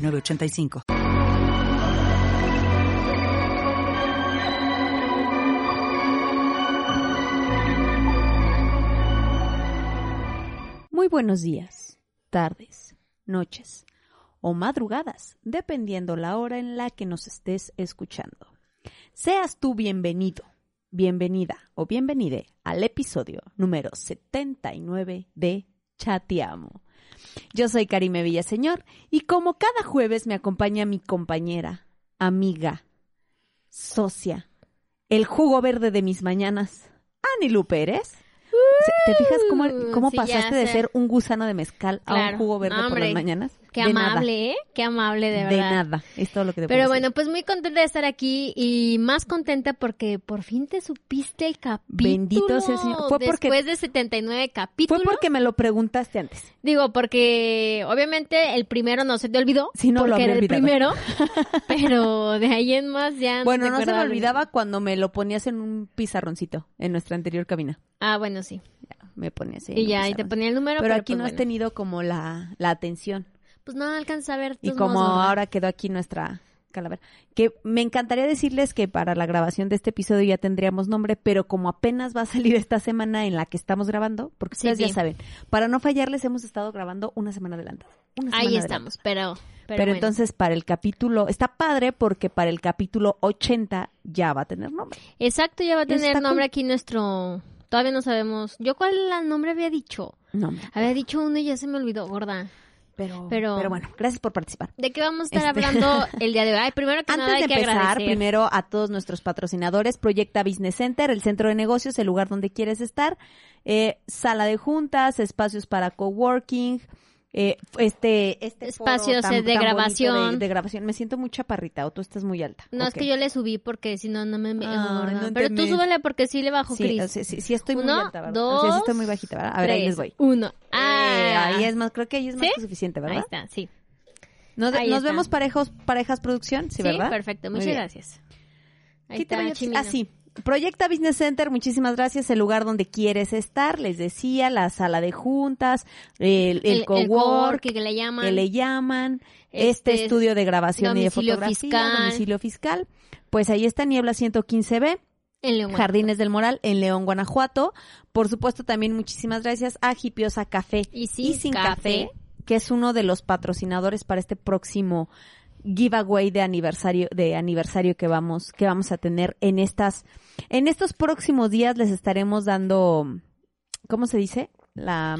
906985. Muy buenos días, tardes, noches o madrugadas, dependiendo la hora en la que nos estés escuchando. Seas tú bienvenido, bienvenida o bienvenide al episodio número 79 de Chateamo. Yo soy Karime Villaseñor y como cada jueves me acompaña mi compañera, amiga, socia, el jugo verde de mis mañanas, Anilu Pérez. ¿Te fijas cómo, cómo Uh, sí, ya pasaste de ser un gusano de mezcal a un jugo verde por las mañanas? Qué De nada. amable, ¿eh? Qué amable, de De, verdad. nada. Es todo lo que te Pero bueno, pues muy contenta de estar aquí y más contenta porque por fin te supiste el capítulo. Bendito sea el Señor. Fue porque- Después de 79 Fue capítulos. porque me lo preguntaste antes. Digo, porque obviamente el primero no se te olvidó. Sí, no, lo porque había era el primero. pero de ahí en más ya Bueno, no se me de- olvidaba cuando me lo ponías en un pizarroncito en nuestra anterior cabina. Ah, bueno, sí. Me ponías ahí y ya, ahí te ponía el número. Pero, Pero, aquí pues no has bueno. tenido como la, la atención. Pues no alcanza a ver Y como ahora quedó aquí nuestra calavera. Que me encantaría decirles que para la grabación de este episodio ya tendríamos nombre, pero como apenas va a salir esta semana en la que estamos grabando, porque Sí, ustedes ya saben, para no fallarles hemos estado grabando una semana adelantada. una semana Ahí adelantada. estamos, pero... Pero, Pero, bueno. entonces para el capítulo, está padre porque para el capítulo 80 ya va a tener nombre. Exacto, ya va a tener está nombre cool. aquí nuestro... Todavía no sabemos. ¿Yo cuál nombre había dicho? Nombre. Había dicho uno y ya se me olvidó, gorda. Pero, Pero- pero bueno, gracias por participar. ¿De qué vamos a estar Este- hablando el día de hoy? Ay, primero que nada Antes hay de que empezar, agradecer. primero a todos nuestros patrocinadores, Proyecta Business Center, el centro de negocios, el lugar donde quieres estar, eh, sala de juntas, espacios para coworking, eh, este, este foro Espacios, tan- eh, de tan grabación. de, de grabación. Me siento muy chaparrita o tú estás muy alta. No, es Ok. que yo le subí porque si no, no me... gorda. no te Pero tú súbele porque sí le bajo Sí, Cris. sea, sí, sí estoy muy Uno, alta, ¿verdad? dos, sea, sí estoy muy bajita, ¿verdad? A ver, ahí tres, les voy. Uno. Eh, Ah, ahí es más, creo que ahí es más ¿Sí? que suficiente, ¿verdad? Ahí está, sí. Nos, Ahí nos está. vemos parejos, parejas producción, sí, ¿verdad? perfecto. Muy Muchas gracias. Ahí ¿Qué está, traía? Chimino. Proyecta Business Center, muchísimas gracias. El lugar donde quieres estar, les decía, la sala de juntas, el, el, El, cowork, que le llaman. que le llaman, este, Este, estudio de grabación y de fotografía, fiscal. domicilio fiscal. Pues ahí está Niebla 115B, En León, Jardines del Moral, en León, Guanajuato. Por supuesto, también muchísimas gracias a Hipiosa Café Y sin café. que es uno de los patrocinadores para este próximo giveaway de aniversario de aniversario que vamos que vamos a tener en estas en estos próximos días les estaremos dando ¿cómo se dice? la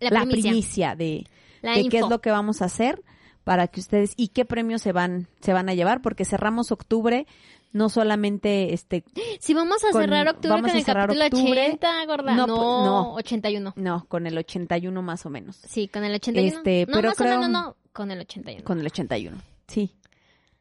La, la primicia. primicia de, La de qué es lo que vamos a hacer para que ustedes y qué premios se van se van a llevar porque cerramos octubre no solamente este Si vamos a con- cerrar octubre vamos con a el capítulo octubre. 80, gorda. No, No, pues, no. 81. no con el 81 más o menos Sí, con el 81. Este, no, pero más creo- o menos no, con el 81. con el 81 sí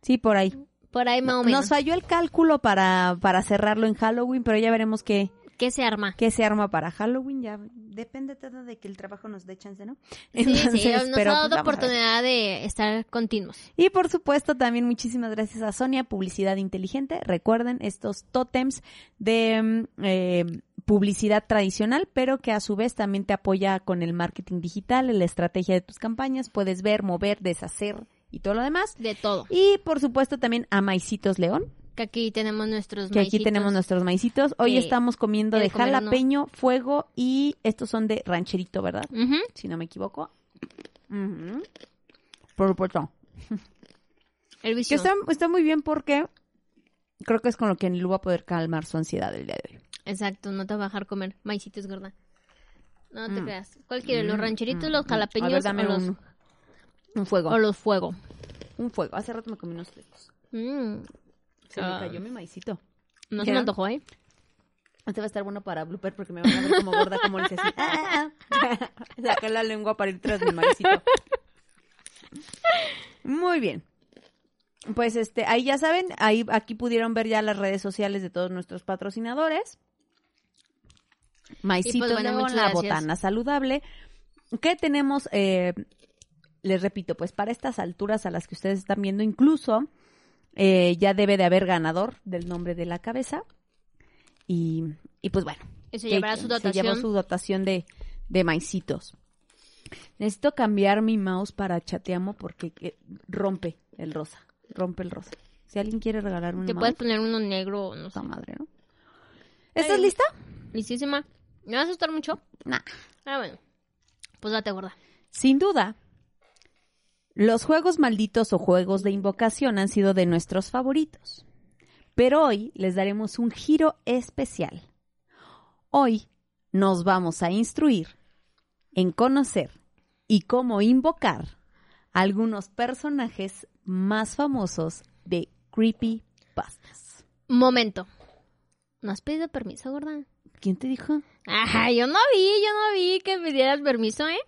sí por ahí Por ahí más o menos. Nos falló el cálculo para, para cerrarlo en Halloween, pero ya veremos qué, ¿Qué se arma? qué se arma para Halloween. Ya depende todo de que el trabajo nos dé chance, ¿no? Sí, sí, nos pero, ha pues, dado oportunidad de estar continuos. Y por supuesto, también muchísimas gracias a Sonia, Publicidad Inteligente. Recuerden estos tótems de mm, eh, publicidad tradicional, pero que a su vez también te apoya con el marketing digital, en la estrategia de tus campañas. Puedes ver, mover, deshacer y todo lo demás. De todo. Y por supuesto también a Maicitos León, Que aquí tenemos nuestros que aquí maicitos. tenemos nuestros maicitos. Hoy que estamos comiendo de uno. jalapeño, fuego y estos son de rancherito, ¿verdad? Ujú. Si no me equivoco. Ujú. Por supuesto. El Que vicio. está, está muy bien porque creo que es con lo que Lu va a poder calmar su ansiedad el día de hoy. Exacto, no te va a dejar comer maicitos, gorda. No te Mm. creas. ¿Cuál quieres? ¿Los Mm, rancheritos, mm, los jalapeños A ver, dame o, los, un, un fuego. o los fuego? Un fuego. Hace rato me comí unos flecos. Mm. Se me Ah. cayó mi maicito. No se ¿Ya? me antojó, ¿eh? Este va a estar bueno para blooper porque me van a ver como gorda como le dice así. Ah, ah, ah. Saqué la lengua para ir tras mi maicito. Muy bien. Pues este, ahí ya saben, ahí aquí pudieron ver ya las redes sociales de todos nuestros patrocinadores. Maicito pues, bueno, León, muchas la gracias. botana saludable. ¿Qué tenemos? Eh, les repito, pues para estas alturas a las que ustedes están viendo, incluso eh, ya debe de haber ganador del nombre de la cabeza. Y, y pues bueno. Y se llevará su Se dotación. llevó su dotación de, de maicitos. Necesito cambiar mi mouse para chateamo porque eh, rompe el rosa. Rompe el rosa. Si alguien quiere regalarme un Te mouse, puedes poner uno negro, no sé. madre, ¿no? ¿Estás Ay. lista? Listísima. ¿Me va a asustar mucho? Nah. Ah, bueno. Pues date gorda. Sin duda, los juegos malditos o juegos de invocación han sido de nuestros favoritos. Pero hoy les daremos un giro especial. Hoy nos vamos a instruir en conocer y cómo invocar algunos personajes más famosos de Creepypastas. Momento. ¿No has pedido permiso, gorda? ¿Quién te dijo? Ajá, yo no vi, yo no vi que pidieras permiso, ¿eh?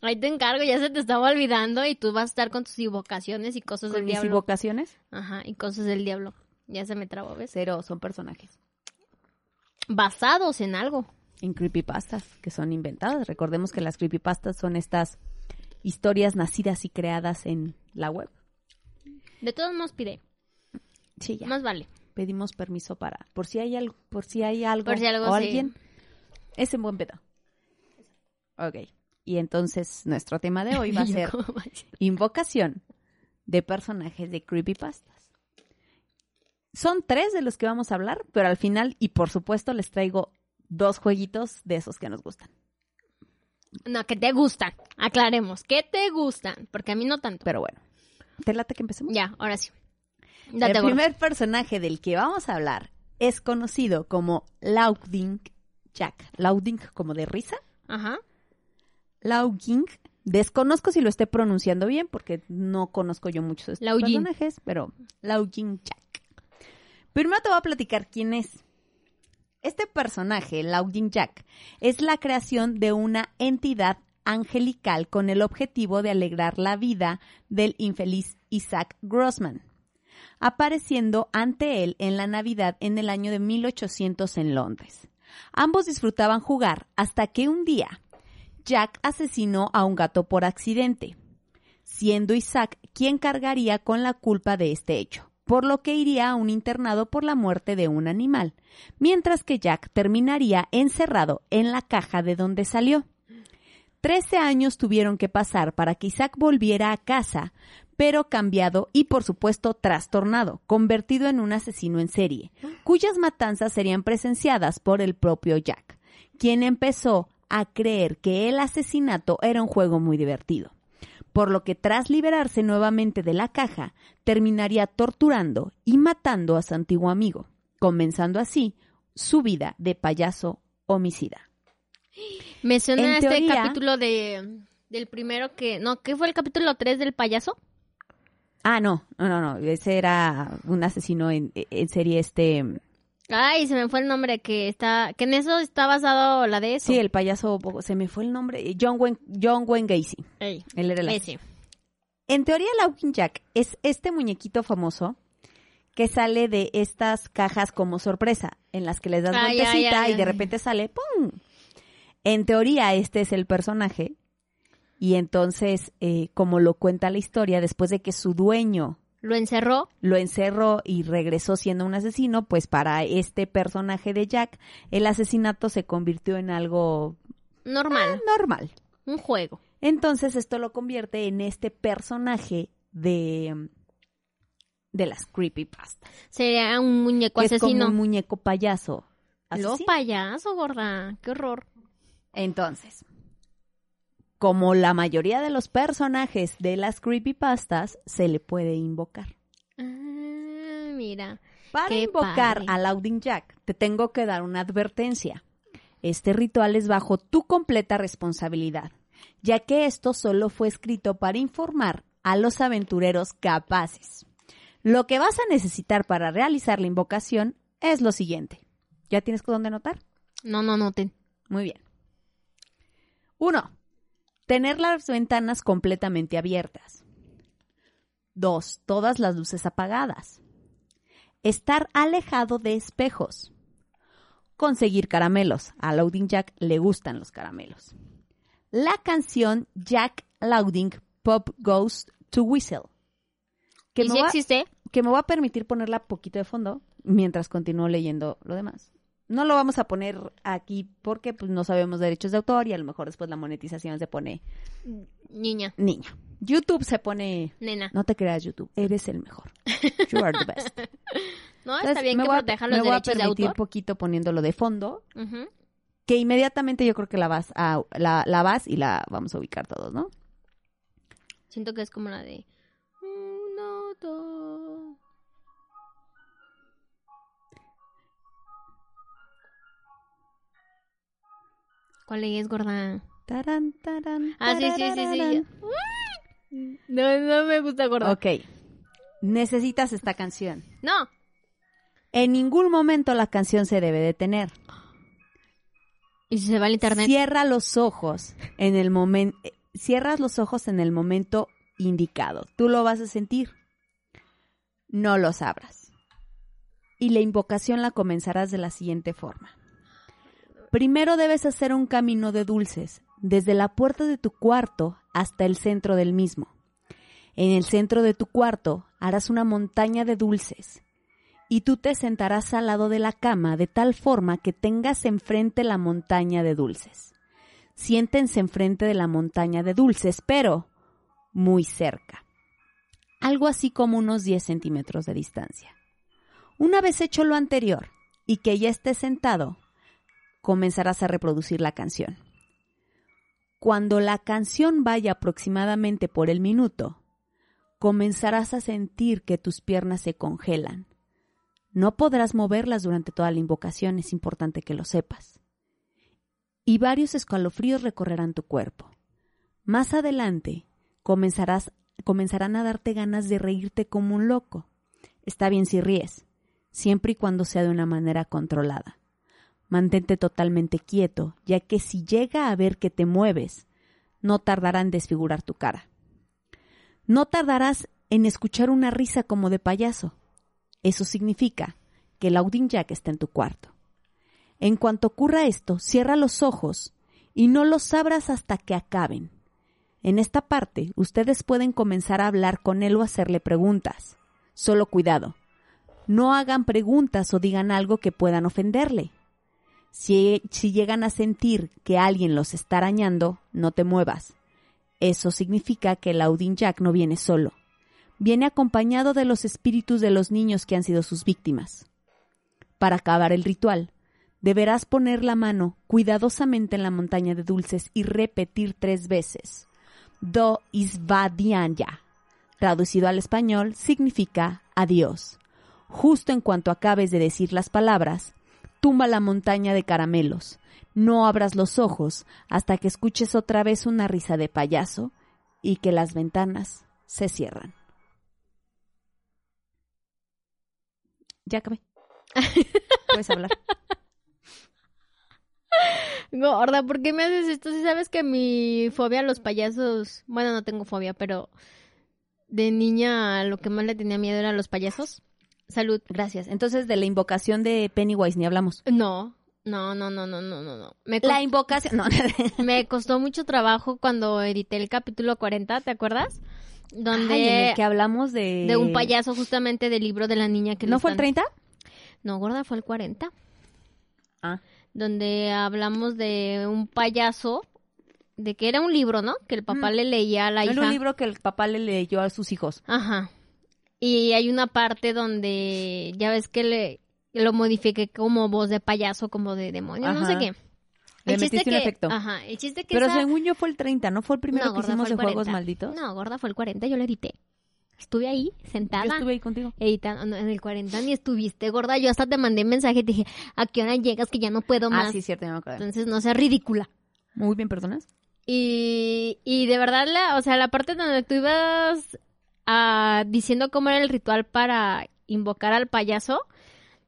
Ahí te encargo, ya se te estaba olvidando y tú vas a estar con tus invocaciones y cosas ¿Con del mis diablo. invocaciones? Ajá, y cosas del diablo. Ya se me trabó, ¿ves? Cero, son personajes. Basados en algo. en creepypastas que son inventadas. Recordemos que las creepypastas son estas historias nacidas y creadas en la web. De todos modos pide. Sí, ya. Más vale. Pedimos permiso para por si hay algo, por si hay algo, Por si algo, o sí. alguien. Es en buen pedo. Ok. Y entonces nuestro tema de hoy va a ser invocación de personajes de creepypastas. Son tres de los que vamos a hablar, pero al final, y por supuesto, les traigo dos jueguitos de esos que nos gustan. No, que te gustan. Aclaremos, que te gustan. Porque a mí no tanto. Pero bueno, ¿te late que empecemos? Ya, ahora sí. Date el primer personaje del que vamos a hablar es conocido como Lauding Jack. Lauding como de risa. Ajá. Lauding. Desconozco si lo esté pronunciando bien porque no conozco yo muchos de estos personajes, pero Lauding Jack. Primero te voy a platicar quién es. Este personaje, Lauding Jack, es la creación de una entidad angelical con el objetivo de alegrar la vida del infeliz Isaac Grossman, apareciendo ante él en la Navidad en el año de 1800 en Londres. Ambos disfrutaban jugar hasta que un día Jack asesinó a un gato por accidente, siendo Isaac quien cargaría con la culpa de este hecho, por lo que iría a un internado por la muerte de un animal, mientras que Jack terminaría encerrado en la caja de donde salió. Trece años tuvieron que pasar para que Isaac volviera a casa, pero cambiado y por supuesto trastornado, convertido en un asesino en serie, cuyas matanzas serían presenciadas por el propio Jack, quien empezó a creer que el asesinato era un juego muy divertido, por lo que tras liberarse nuevamente de la caja, terminaría torturando y matando a su antiguo amigo, comenzando así su vida de payaso homicida. Me suena En este capítulo de del primero que... No, ¿qué fue el capítulo 3 del payaso? Ah, no, no, no, no, ese era un asesino en, en serie, este, Ay, se me fue el nombre que está... Que en eso está basado la de eso. sí, el payaso, se me fue el nombre, John Wayne, John Wayne Gacy, Ey, él era el ese. En teoría, Laughing Jack es este muñequito famoso que sale de estas cajas como sorpresa, en las que les das vueltecita y de repente sale ¡pum! En teoría, este es el personaje. Y entonces, eh, como lo cuenta la historia, después de que su dueño Lo encerró. lo encerró y regresó siendo un asesino, pues para este personaje de Jack, el asesinato se convirtió en algo Normal. normal. Un juego. Entonces esto lo convierte en este personaje de, de las creepypastas. Sería un muñeco que es como asesino. un muñeco payaso. Lo asesino. payaso, gorda. Qué horror. Entonces, como la mayoría de los personajes de las creepypastas, se le puede invocar. Ah, mira. Para Qué invocar padre. a Lauding Jack, te tengo que dar una advertencia. Este ritual es bajo tu completa responsabilidad, ya que esto solo fue escrito para informar a los aventureros capaces. Lo que vas a necesitar para realizar la invocación es lo siguiente. ¿Ya tienes dónde anotar? No, no, no. Te... Muy bien. Uno, tener las ventanas completamente abiertas. Dos, todas las luces apagadas. Estar alejado de espejos. Conseguir caramelos. A Loading Jack le gustan los caramelos. La canción Jack Louding Pop Goes to Whistle. Que ¿Y me si va- existe? que me voy a permitir ponerla poquito de fondo mientras continúo leyendo lo demás. No lo vamos a poner aquí porque pues, no sabemos derechos de autor y a lo mejor después la monetización se pone Niña, niña. YouTube se pone... nena. No te creas, YouTube. Eres el mejor. You are the best. No, Entonces, está bien me que voy a- protejan me los voy a derechos de autor. poquito poniéndolo de fondo, que inmediatamente yo creo que la vas a la, la vas y la vamos a ubicar todos, ¿no? Siento que es como la de... Uno, dos... ¿Cuál es, gorda? Tarán, tarán, Ah, sí, sí, sí, sí. No, no me gusta, gorda. Ok. Necesitas esta canción. No. En ningún momento la canción se debe detener. ¿Y si se va al internet? Cierra los ojos en el momento. Cierras los ojos en el momento indicado. Tú lo vas a sentir. No los abras. Y la invocación la comenzarás de la siguiente forma. Primero debes hacer un camino de dulces, desde la puerta de tu cuarto hasta el centro del mismo. En el centro de tu cuarto harás una montaña de dulces y tú te sentarás al lado de la cama de tal forma que tengas enfrente la montaña de dulces. Siéntense enfrente de la montaña de dulces, pero muy cerca. Algo así como unos 10 centímetros de distancia. Una vez hecho lo anterior y que ya estés sentado, comenzarás a reproducir la canción. Cuando la canción vaya aproximadamente por el minuto, comenzarás a sentir que tus piernas se congelan. No podrás moverlas durante toda la invocación, es importante que lo sepas. Y varios escalofríos recorrerán tu cuerpo. Más adelante comenzarás, comenzarán a darte ganas de reírte como un loco. Está bien si ríes, siempre y cuando sea de una manera controlada. Mantente totalmente quieto, ya que si llega a ver que te mueves, no tardará en desfigurar tu cara. No tardarás en escuchar una risa como de payaso. Eso significa que el Jack está en tu cuarto. En cuanto ocurra esto, cierra los ojos y no los abras hasta que acaben. En esta parte, ustedes pueden comenzar a hablar con él o hacerle preguntas. Solo cuidado. No hagan preguntas o digan algo que puedan ofenderle. Si, llegan a sentir que alguien los está arañando, no te muevas. Eso significa que el Audin Jack no viene solo. Viene acompañado de los espíritus de los niños que han sido sus víctimas. Para acabar el ritual, deberás poner la mano cuidadosamente en la montaña de dulces y repetir tres veces. Do isvadianya. Traducido al español, significa adiós. Justo en cuanto acabes de decir las palabras, tumba la montaña de caramelos. No abras los ojos hasta que escuches otra vez una risa de payaso y que las ventanas se cierran. Ya acabé. Puedes hablar. Gorda, ¿por qué me haces esto? Si sabes que mi fobia a los payasos... Bueno, no tengo fobia, pero... De niña lo que más le tenía miedo era a los payasos. Salud. Gracias. Entonces, de la invocación de Pennywise ni hablamos. No, no, no, no, no, no, no. no. Me, La invocación. No, me costó mucho trabajo cuando edité el capítulo 40, ¿te acuerdas? Donde... Ay, en el que hablamos de. De un payaso justamente del libro de la niña que ¿No fue el están- 30? No, gorda, fue el 40. Ah. Donde hablamos de un payaso, de que era un libro, ¿no? Que el papá Mm. le leía a la Era hija. un libro que el papá le leyó a sus hijos. Ajá. Y hay una parte donde ya ves que le lo modifiqué como voz de payaso, como de demonio, no sé qué. Le metiste un efecto. Ajá, el chiste que Pero esa- según yo fue el 30, ¿no fue el primero No, que hicimos de el Juegos 40. Malditos? No, gorda, fue el 40, yo lo edité. Estuve ahí, sentada. Yo estuve ahí contigo. editando no, en el 40 ni estuviste gorda, yo hasta te mandé mensaje y te dije, ¿a qué hora llegas que ya no puedo más? Ah, sí, cierto, me acuerdo. Entonces no seas ridícula. Muy bien, ¿perdonas? Y, y de verdad, la, o sea, la parte donde tú ibas ah, diciendo cómo era el ritual para invocar al payaso,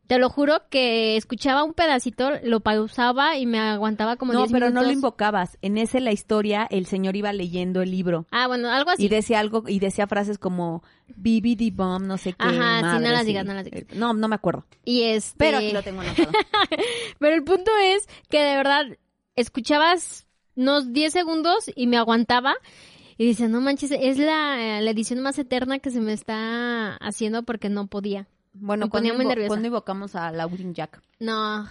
Te lo juro que escuchaba un pedacito, lo pausaba y me aguantaba como No, 10 pero no lo invocabas. En ese la historia, el señor iba leyendo el libro. Ah, bueno, algo así. Y decía algo, y decía frases como BBD bomb, no sé qué. Ajá, sí, no las sí. digas, no las digas. No, no me acuerdo. Y este... Pero aquí lo tengo anotado. Pero el punto es que de verdad escuchabas unos 10 segundos y me aguantaba. Y dice, no manches, es la, la edición más eterna que se me está haciendo porque no podía. Bueno, Me ponía muy nerviosa. cuando invocamos a Laurin Jack. No,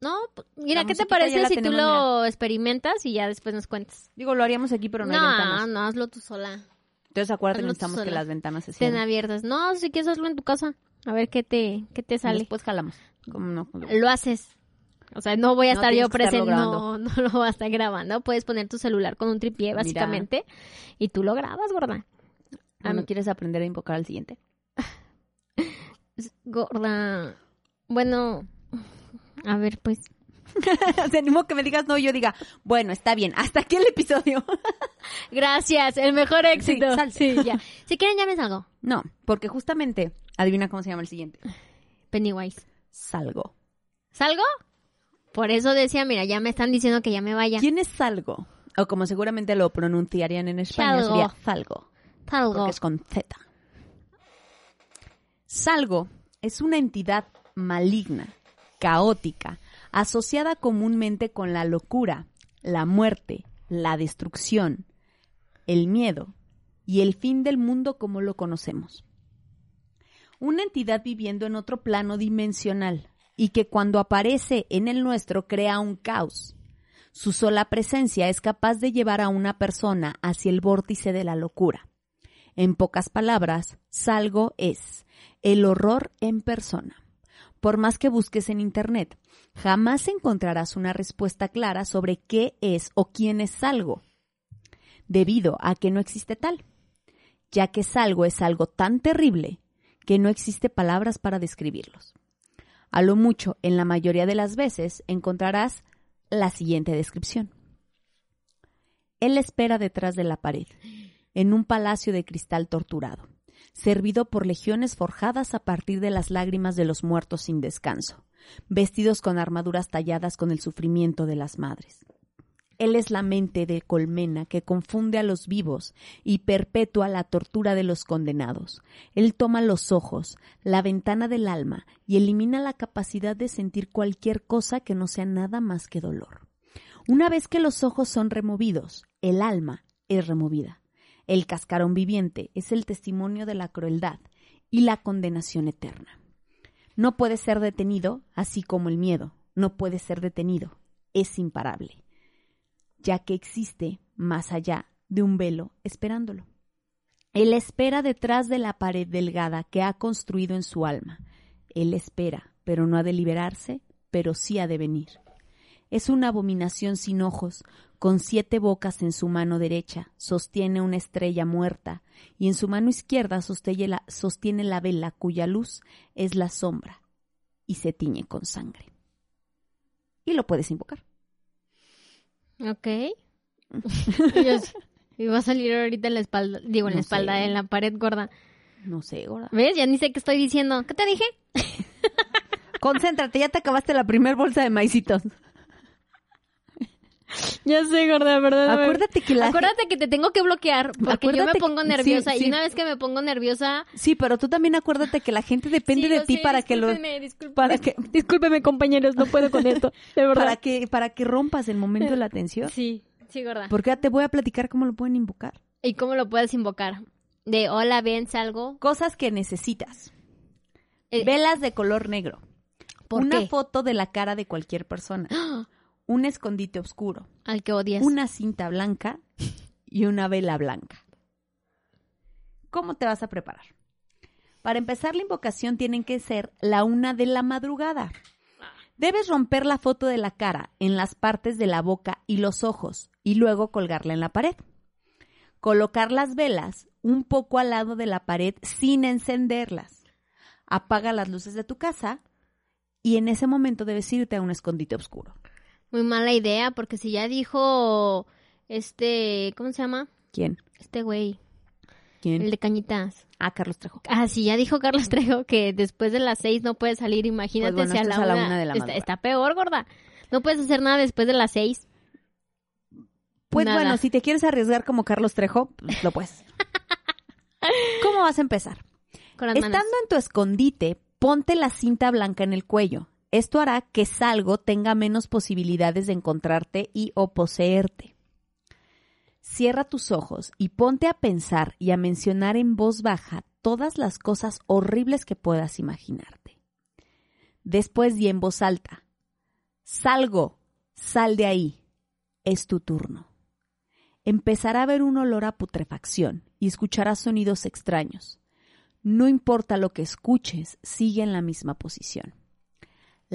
no, mira, La ¿qué te parece si tú tenemos, lo experimentas y ya después nos cuentas? Digo, lo haríamos aquí, pero no, hay no, ventanas. no, hazlo tú sola. Entonces acuérdate que hazlo tú necesitamos que las ventanas se Estén abiertas. No, si quieres hazlo en tu casa. A ver qué te, qué te sale. Después jalamos. ¿Cómo no? Lo haces. O sea, no voy a No estar yo presente, no, no lo voy a estar grabando. Puedes poner tu celular con un tripié, Mira. básicamente, y tú lo grabas, gorda. Bueno, Am- ¿quieres aprender a invocar al siguiente? Gorda. Bueno, a ver, pues. Se animo que me digas no y yo diga, bueno, está bien, hasta aquí el episodio. Gracias, el mejor éxito. Sí, ya. Si quieren, ya me salgo. no, porque justamente, adivina cómo se llama el siguiente. Pennywise. Salgo. ¿Salgo? Por eso decía, mira, ya me están diciendo que ya me vaya. ¿Quién es Salgo? O como seguramente lo pronunciarían en España, Salgo. sería Salgo. Salgo. porque es con Z. Salgo es una entidad maligna, caótica, asociada comúnmente con la locura, la muerte, la destrucción, el miedo y el fin del mundo como lo conocemos. Una entidad viviendo en otro plano dimensional y que cuando aparece en el nuestro crea un caos. Su sola presencia es capaz de llevar a una persona hacia el vórtice de la locura. En pocas palabras, Salgo es el horror en persona. Por más que busques en Internet, jamás encontrarás una respuesta clara sobre qué es o quién es Salgo, debido a que no existe tal, ya que Salgo es algo tan terrible que no existe palabras para describirlos. A lo mucho, en la mayoría de las veces, encontrarás la siguiente descripción. Él espera detrás de la pared, en un palacio de cristal torturado, servido por legiones forjadas a partir de las lágrimas de los muertos sin descanso, vestidos con armaduras talladas con el sufrimiento de las madres. Él es la mente de colmena que confunde a los vivos y perpetúa la tortura de los condenados. Él toma los ojos, la ventana del alma, y elimina la capacidad de sentir cualquier cosa que no sea nada más que dolor. Una vez que los ojos son removidos, el alma es removida. El cascarón viviente es el testimonio de la crueldad y la condenación eterna. No puede ser detenido, así como el miedo. No puede ser detenido. Es imparable ya que existe más allá de un velo esperándolo. Él espera detrás de la pared delgada que ha construido en su alma. Él espera, pero no ha de liberarse, pero sí ha de venir. Es una abominación sin ojos, con siete bocas en su mano derecha, sostiene una estrella muerta, y en su mano izquierda sostiene la, sostiene la vela cuya luz es la sombra, y se tiñe con sangre. Y lo puedes invocar. Ok. Y va a salir ahorita en la espalda, digo, en la espalda, sé. en la pared gorda. No sé, gorda. ¿Ves? Ya ni sé qué estoy diciendo. ¿Qué te dije? Concéntrate, ya te acabaste la primer bolsa de maicitos. Ya sé, gorda, ¿verdad? Acuérdate que la Acuérdate que te tengo que bloquear porque yo me pongo que- nerviosa sí, y sí. una vez que me pongo nerviosa... Sí, pero tú también acuérdate que la gente depende Sí, de ti sé, para que lo discúlpenme. para que Discúlpeme, compañeros, no puedo con esto, de verdad. para que para que rompas el momento de la tensión. Sí, sí, gorda. Porque ya te voy a platicar cómo lo pueden invocar. ¿Y cómo lo puedes invocar? De hola, ven, salgo. Cosas que necesitas. Eh, Velas de color negro. ¿Por una qué? foto de la cara de cualquier persona. Un escondite oscuro. Al que odias. Una cinta blanca y una vela blanca. ¿Cómo te vas a preparar? Para empezar la invocación tienen que ser la una de la madrugada. Debes romper la foto de la cara en las partes de la boca y los ojos y luego colgarla en la pared. Colocar las velas un poco al lado de la pared sin encenderlas. Apaga las luces de tu casa y en ese momento debes irte a un escondite oscuro. Muy mala idea, porque si ya dijo este, ¿cómo se llama? ¿Quién? Este güey. ¿Quién? El de Cañitas. Ah, Carlos Trejo. Ah, sí, ya dijo Carlos Trejo que después de las seis no puedes salir. Imagínate Pues bueno, si a la, es a la una, una de la está, peor, gorda. No puedes hacer nada después de las seis. Pues Nada. bueno, si te quieres arriesgar como Carlos Trejo, pues lo puedes. ¿Cómo vas a empezar? Con las Estando manos. en tu escondite, ponte la cinta blanca en el cuello. Esto hará que Salgo tenga menos posibilidades de encontrarte y o poseerte. Cierra tus ojos y ponte a pensar y a mencionar en voz baja todas las cosas horribles que puedas imaginarte. Después di en voz alta, Salgo, sal de ahí, es tu turno. Empezará a haber un olor a putrefacción y escucharás sonidos extraños. No importa lo que escuches, sigue en la misma posición.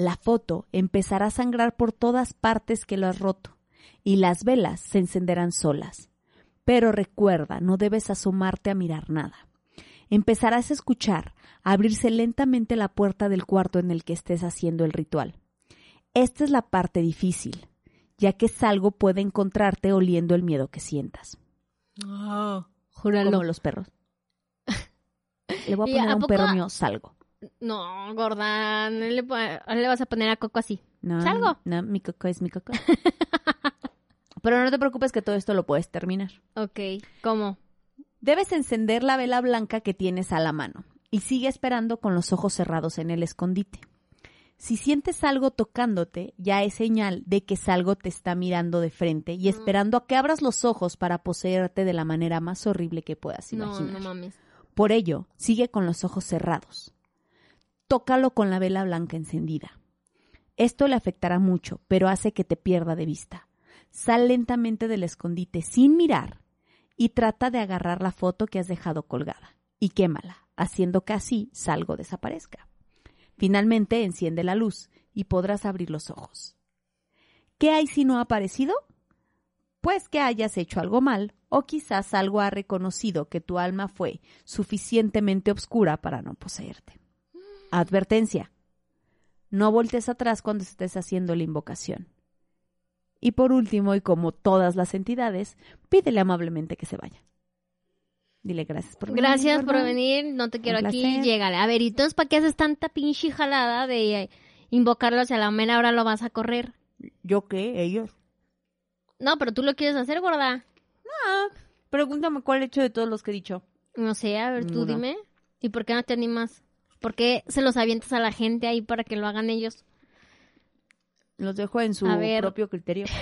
La foto empezará a sangrar por todas partes que lo has roto y las velas se encenderán solas. Pero recuerda, no debes asomarte a mirar nada. Empezarás a escuchar abrirse lentamente la puerta del cuarto en el que estés haciendo el ritual. Esta es la parte difícil, ya que Salgo puede encontrarte oliendo el miedo que sientas. Júralo. Como los perros. Le voy a ¿Y poner a a un poco- perro mío Salgo. No, gorda, no le, no le vas a poner a Coco así. No, Salgo. No, mi coco es mi coco. Pero no te preocupes que todo esto lo puedes terminar. Ok, ¿cómo? Debes encender la vela blanca que tienes a la mano y sigue esperando con los ojos cerrados en el escondite. Si sientes algo tocándote, ya es señal de que algo te está mirando de frente y esperando a que abras los ojos para poseerte de la manera más horrible que puedas No, imaginar. no mames. Por ello, sigue con los ojos cerrados. Tócalo con la vela blanca encendida. Esto le afectará mucho, pero hace que te pierda de vista. Sal lentamente del escondite sin mirar y trata de agarrar la foto que has dejado colgada y quémala, haciendo que así salgo desaparezca. Finalmente enciende la luz y podrás abrir los ojos. ¿Qué hay si no ha aparecido? Pues que hayas hecho algo mal o quizás algo ha reconocido que tu alma fue suficientemente oscura para no poseerte. Advertencia. No voltees atrás cuando estés haciendo la invocación. Y por último, y como todas las entidades, pídele amablemente que se vaya. Dile gracias por venir. Gracias por venir, no te quiero aquí, llégale. A ver, ¿y entonces para qué haces tanta pinche jalada de eh, invocarlo hacia la mera hora lo vas a correr? ¿Yo qué? ¿Ellos? No, pero tú lo quieres hacer, gorda. Pregúntame cuál hecho de todos los que he dicho. No sé, a ver, tú dime. ¿Y por qué no te animas? ¿Por qué se los avientas a la gente ahí para que lo hagan ellos? Los dejo en su propio criterio.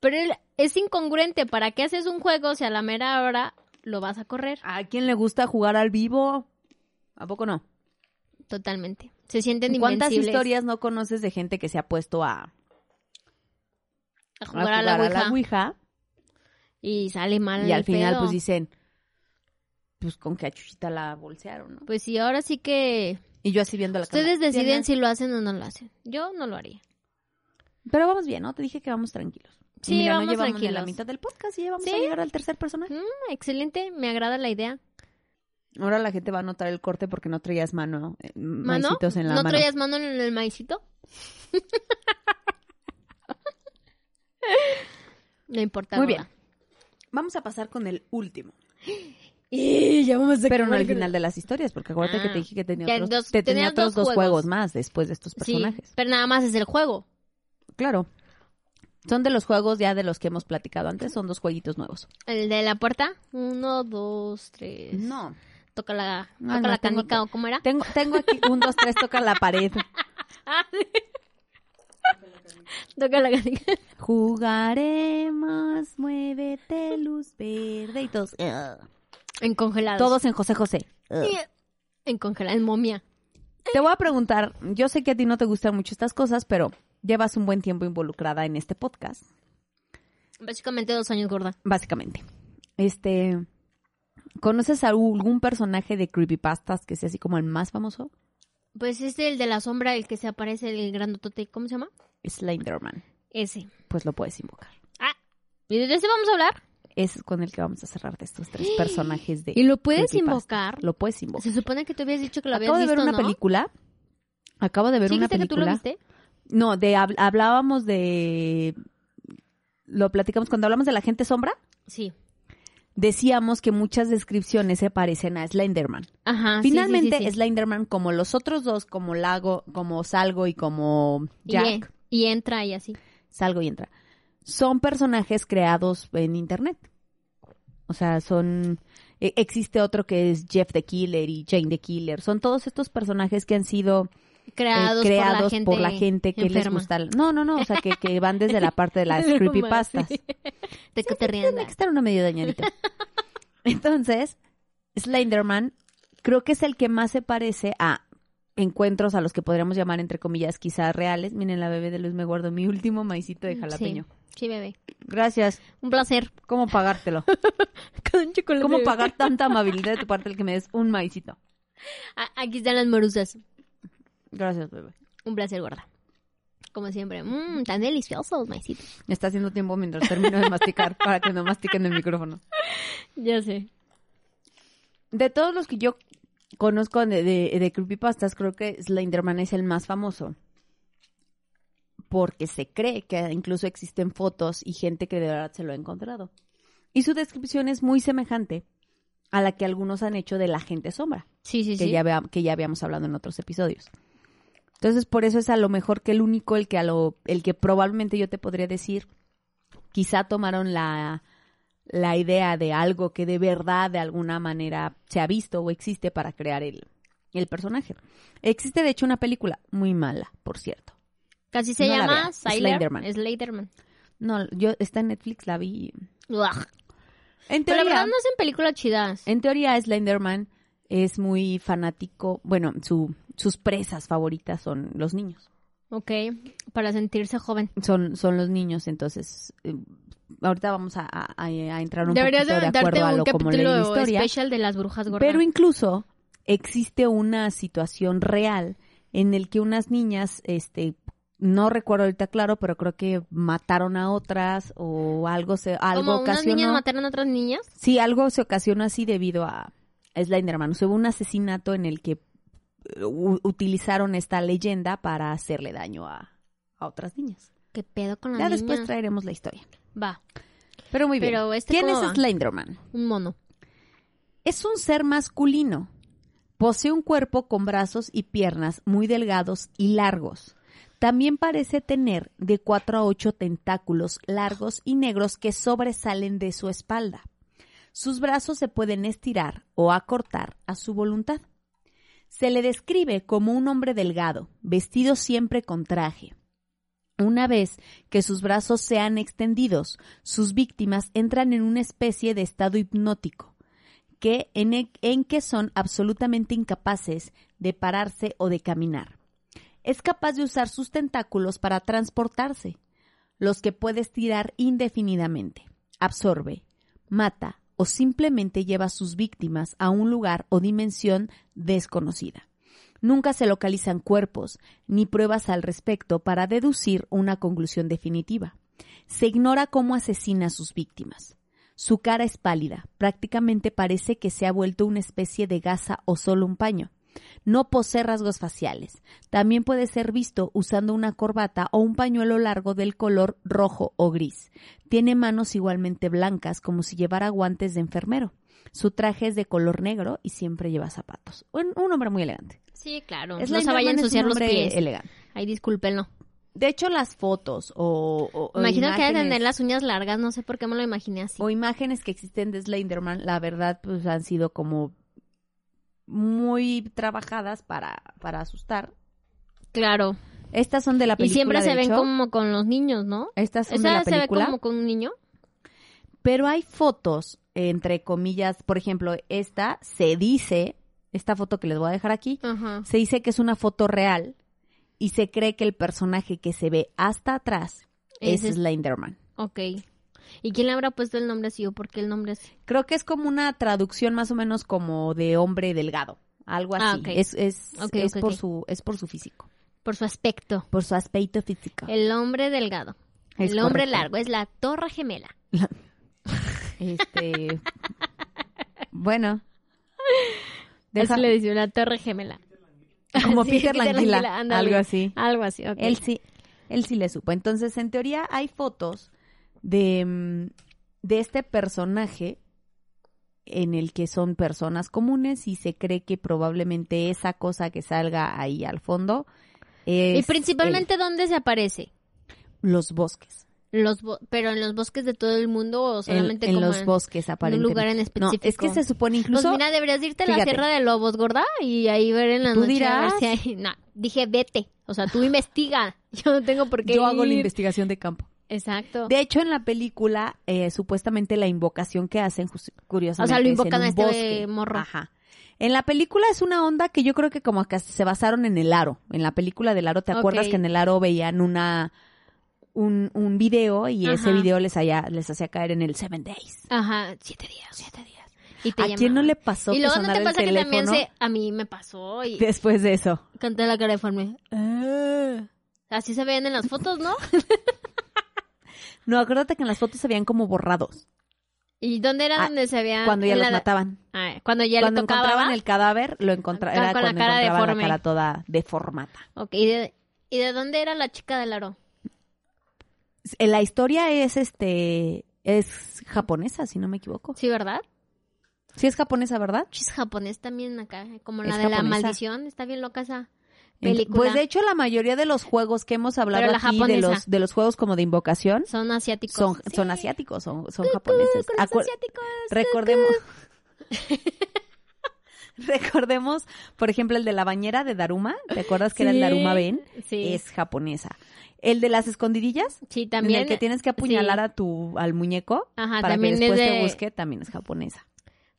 Pero es incongruente. ¿Para qué haces un juego si a la mera hora lo vas a correr? ¿A quién le gusta jugar al vivo? ¿A poco no? Totalmente. Se sienten ¿Cuántas invencibles historias no conoces de gente que se ha puesto a, a a jugar, a la ouija Ouija y sale mal y al final pedo. pues dicen, pues con que a Chuchita la bolsearon, ¿no? Pues sí, ahora sí que Y yo así viendo la ustedes cámara. deciden Diana, si lo hacen o no lo hacen. Yo no lo haría. Pero vamos bien, ¿no? Te dije que vamos tranquilos. Sí, mira, vamos no llevamos ni la mitad del podcast y ya vamos Sí. a llegar al tercer personaje. Mm, excelente, me agrada la idea. Ahora la gente va a notar el corte porque no traías mano, eh, ¿Mano? maicitos en la ¿No mano. traías mano en el maicito? no importa. Muy bien. Vamos a pasar con el último. Y ya vamos a Pero no al final de las historias, porque acuérdate Ah. que te dije que tenía Que otros, dos- te tenía otros dos dos juegos. juegos más después de estos Sí, personajes. pero nada más es el juego. Claro. Son de los juegos ya de los que hemos platicado antes, son dos jueguitos nuevos. El de la puerta. Uno, dos, tres. No. Toca la, Ah, toca no, la tengo canica o cómo era. Tengo, tengo aquí un, dos, tres, toca la pared. Toca la canica. Jugaremos, muévete, luz verde y todos. En congelados. Todos en José José. En congelado, en momia. Te voy a preguntar, yo sé que a ti no te gustan mucho estas cosas, pero llevas un buen tiempo involucrada en este podcast, Básicamente dos años gorda. básicamente. Este, ¿conoces a algún personaje de creepypastas que sea así como el más famoso? Pues es el de la sombra, el que se aparece, el grandotote. ¿Cómo se llama? Slenderman. Ese. Pues lo puedes invocar. Ah, ¿y de ese vamos a hablar? Es con el que vamos a cerrar de estos tres personajes de ¿Y lo puedes invocar? Lo puedes invocar. Se supone que tú habías dicho que lo habías Acabo de ver una ¿no? película. Acabo de ver ¿Sí una dijiste que tú lo película. viste? No, de hab- hablábamos de lo platicamos cuando hablamos de la gente sombra. Sí. decíamos que muchas descripciones se parecen a Slenderman. Ajá. sí, Finalmente, sí, sí. Slenderman, como los otros dos, como Lago, como Salgo y como Y, Jack, en- y entra y así. Salgo y entra, son personajes creados en Internet. O sea, son... e- Existe otro que es Jeff the Killer y Jane the Killer. Son todos estos personajes que han sido eh, Creados, por la gente, que les gusta. No, no, no. O sea, que, que van desde la parte de las creepypastas. te. Tiene que estar uno medio dañadito. Entonces, Slenderman creo que es el que más se parece a encuentros a los que podríamos llamar, entre comillas, quizás reales. Miren, la bebé de Luz me guardo mi último maicito de jalapeño. Sí, bebé. Gracias. Un placer. ¿Cómo pagártelo? Con chocolate. ¿Cómo pagar tanta amabilidad de tu parte el que me des un maicito? Aquí están las morusas. Gracias, bebé. Un placer, gorda. Como siempre. Mmm, tan deliciosos, maicitos. Me está haciendo tiempo mientras termino de masticar para que no mastiquen el micrófono. Ya sé. De todos los que yo conozco de, de, de creepypastas, creo que Slenderman es el más famoso. Porque se cree que incluso existen fotos y gente que de verdad se lo ha encontrado. Y su descripción es muy semejante a la que algunos han hecho de la gente sombra, Sí, sí, que, sí. ya vea- que ya habíamos hablado en otros episodios. Entonces, por eso es a lo mejor que el único, el que a lo, el que probablemente yo te podría decir, quizá tomaron la, la idea de algo que de verdad de alguna manera se ha visto o existe para crear el, el personaje. Existe de hecho una película muy mala, por cierto. Casi se No la llama Slenderman. Slenderman. No, yo está en Netflix, la vi. Uah. En Pero la teoría, verdad no hacen películas chidas. en teoría Slenderman es muy fanático, bueno, su, sus presas favoritas son los niños. Ok. Para sentirse joven. Son, son los niños, entonces eh, ahorita vamos a, a- a entrar un Deberías de poquito de aventarte acuerdo a lo como leí la historia. especial de las brujas gordas. Pero incluso existe una situación real en el que unas niñas, este, no recuerdo ahorita claro, pero creo que mataron a otras o algo se, algo Como unas ocasionó. niñas mataron a otras niñas. Sí, algo se ocasionó así debido a Slenderman. O sea, hubo un asesinato en el que eh, u- utilizaron esta leyenda para hacerle daño a, a otras niñas. ¿Qué pedo con las Ya después traeremos la historia. Va, Pero muy bien. Pero este ¿Quién es va? Slenderman? un mono. Es un ser masculino. Posee un cuerpo con brazos y piernas muy delgados y largos. También parece tener de 4 a 8 tentáculos largos y negros que sobresalen de su espalda. Sus brazos se pueden estirar o acortar a su voluntad. Se le describe como un hombre delgado, vestido siempre con traje. Una vez que sus brazos sean extendidos, sus víctimas entran en una especie de estado hipnótico, que en, e- en que son absolutamente incapaces de pararse o de caminar. Es capaz de usar sus tentáculos para transportarse, los que puede estirar indefinidamente. Absorbe, mata o simplemente lleva a sus víctimas a un lugar o dimensión desconocida. Nunca se localizan cuerpos ni pruebas al respecto para deducir una conclusión definitiva. Se ignora cómo asesina a sus víctimas. Su cara es pálida, prácticamente parece que se ha vuelto una especie de gasa o solo un paño. No posee rasgos faciales. También puede ser visto usando una corbata o un pañuelo largo del color rojo o gris. Tiene manos igualmente blancas como si llevara guantes de enfermero. Su traje es de color negro y siempre lleva zapatos. Un, un hombre muy elegante. Sí, claro. Es no se vaya a ensuciar los pies. elegante. Ay, discúlpenlo. De hecho, las fotos o, o- o Imagino que debe imágenes, tener las uñas largas, no sé por qué me lo imaginé así. o imágenes que existen de Slenderman, la verdad, pues han sido como muy trabajadas para, para asustar. Claro. Estas son de la Y película. siempre se ven hecho. como con los niños, ¿no? Estas son de la se ve película. como con un niño. Pero hay fotos, entre comillas, por ejemplo, esta se dice, esta foto que les voy a dejar aquí, Ajá. se dice que es una foto real y se cree que el personaje que se ve hasta atrás es es- Slenderman. Ok. ¿Y quién le habrá puesto el nombre así o por qué el nombre así? Creo que es como una traducción más o menos como de hombre delgado, algo así. Ah, ok. Es, es, es por su es por su físico, Por su aspecto. por su aspecto físico. El hombre delgado. Es el hombre correcto. largo es la torre gemela. Este bueno, Eso deja- le dice la torre gemela. como Sí, Peter Languila, algo así. Algo así, ok. Él sí, él sí le supo. Entonces, en teoría hay fotos de, mm, de este personaje en el que son personas comunes y se cree que probablemente esa cosa que salga ahí al fondo es y principalmente, ¿dónde se aparece? el- los bosques. Los bo- pero en los bosques de todo el mundo o En, solamente en como los bosques en un aparentemente. lugar en No, específico. es que se supone Pues incluso mira, deberías irte a la fíjate. Sierra de Lobos, gorda, y ahí ver en la noche a ver dirás. si hay... No, dije vete. O sea, tú investiga. Yo no tengo por qué yo hago la investigación de campo. Exacto. De hecho, en la película, eh, supuestamente la invocación que hacen, curiosamente, O sea, lo es en invocan a este morro. Ajá. En la película es una onda que yo creo que como que se basaron en el aro. En la película del aro, ¿te acuerdas que en el aro veían una un, un video y ese video les, haya, les hacía caer en el Seven Days? Ajá, siete días, siete días. Y te ¿A quién no le pasó Y luego no te pasa que también se... A mí me pasó y después de eso? canté la cara deforme. Ah. Así se veían en las fotos, ¿no? No, acuérdate que en las fotos se veían como borrados ¿Y dónde era Ah, donde se veían? cuando ya los la- mataban. Ah, cuando ya cuando le tocaba. encontraban el cadáver, lo encontraban Con era la cuando cara deforme. la cara toda deformata. Ok, ¿y de, ¿y de dónde era la chica del aro? Eh, La historia es este es japonesa, si no me equivoco. Sí, ¿verdad? Sí es japonesa, ¿verdad? Chis japonés también acá, como la Es de la maldición. Está bien loca esa película. Pues de hecho la mayoría de los juegos que hemos hablado Pero la aquí de los de los juegos como de invocación Son asiáticos. son Sí. son asiáticos, son son japoneses. Con los Acuer- asiáticos. Recordemos Recordemos, por ejemplo, el de la bañera de Daruma, ¿te acuerdas que era el Daruma Ben? Sí, Es japonesa. El de las escondidillas, sí, también. en el que tienes que apuñalar sí. a tu al muñeco Ajá, para que después te busque, también es japonesa.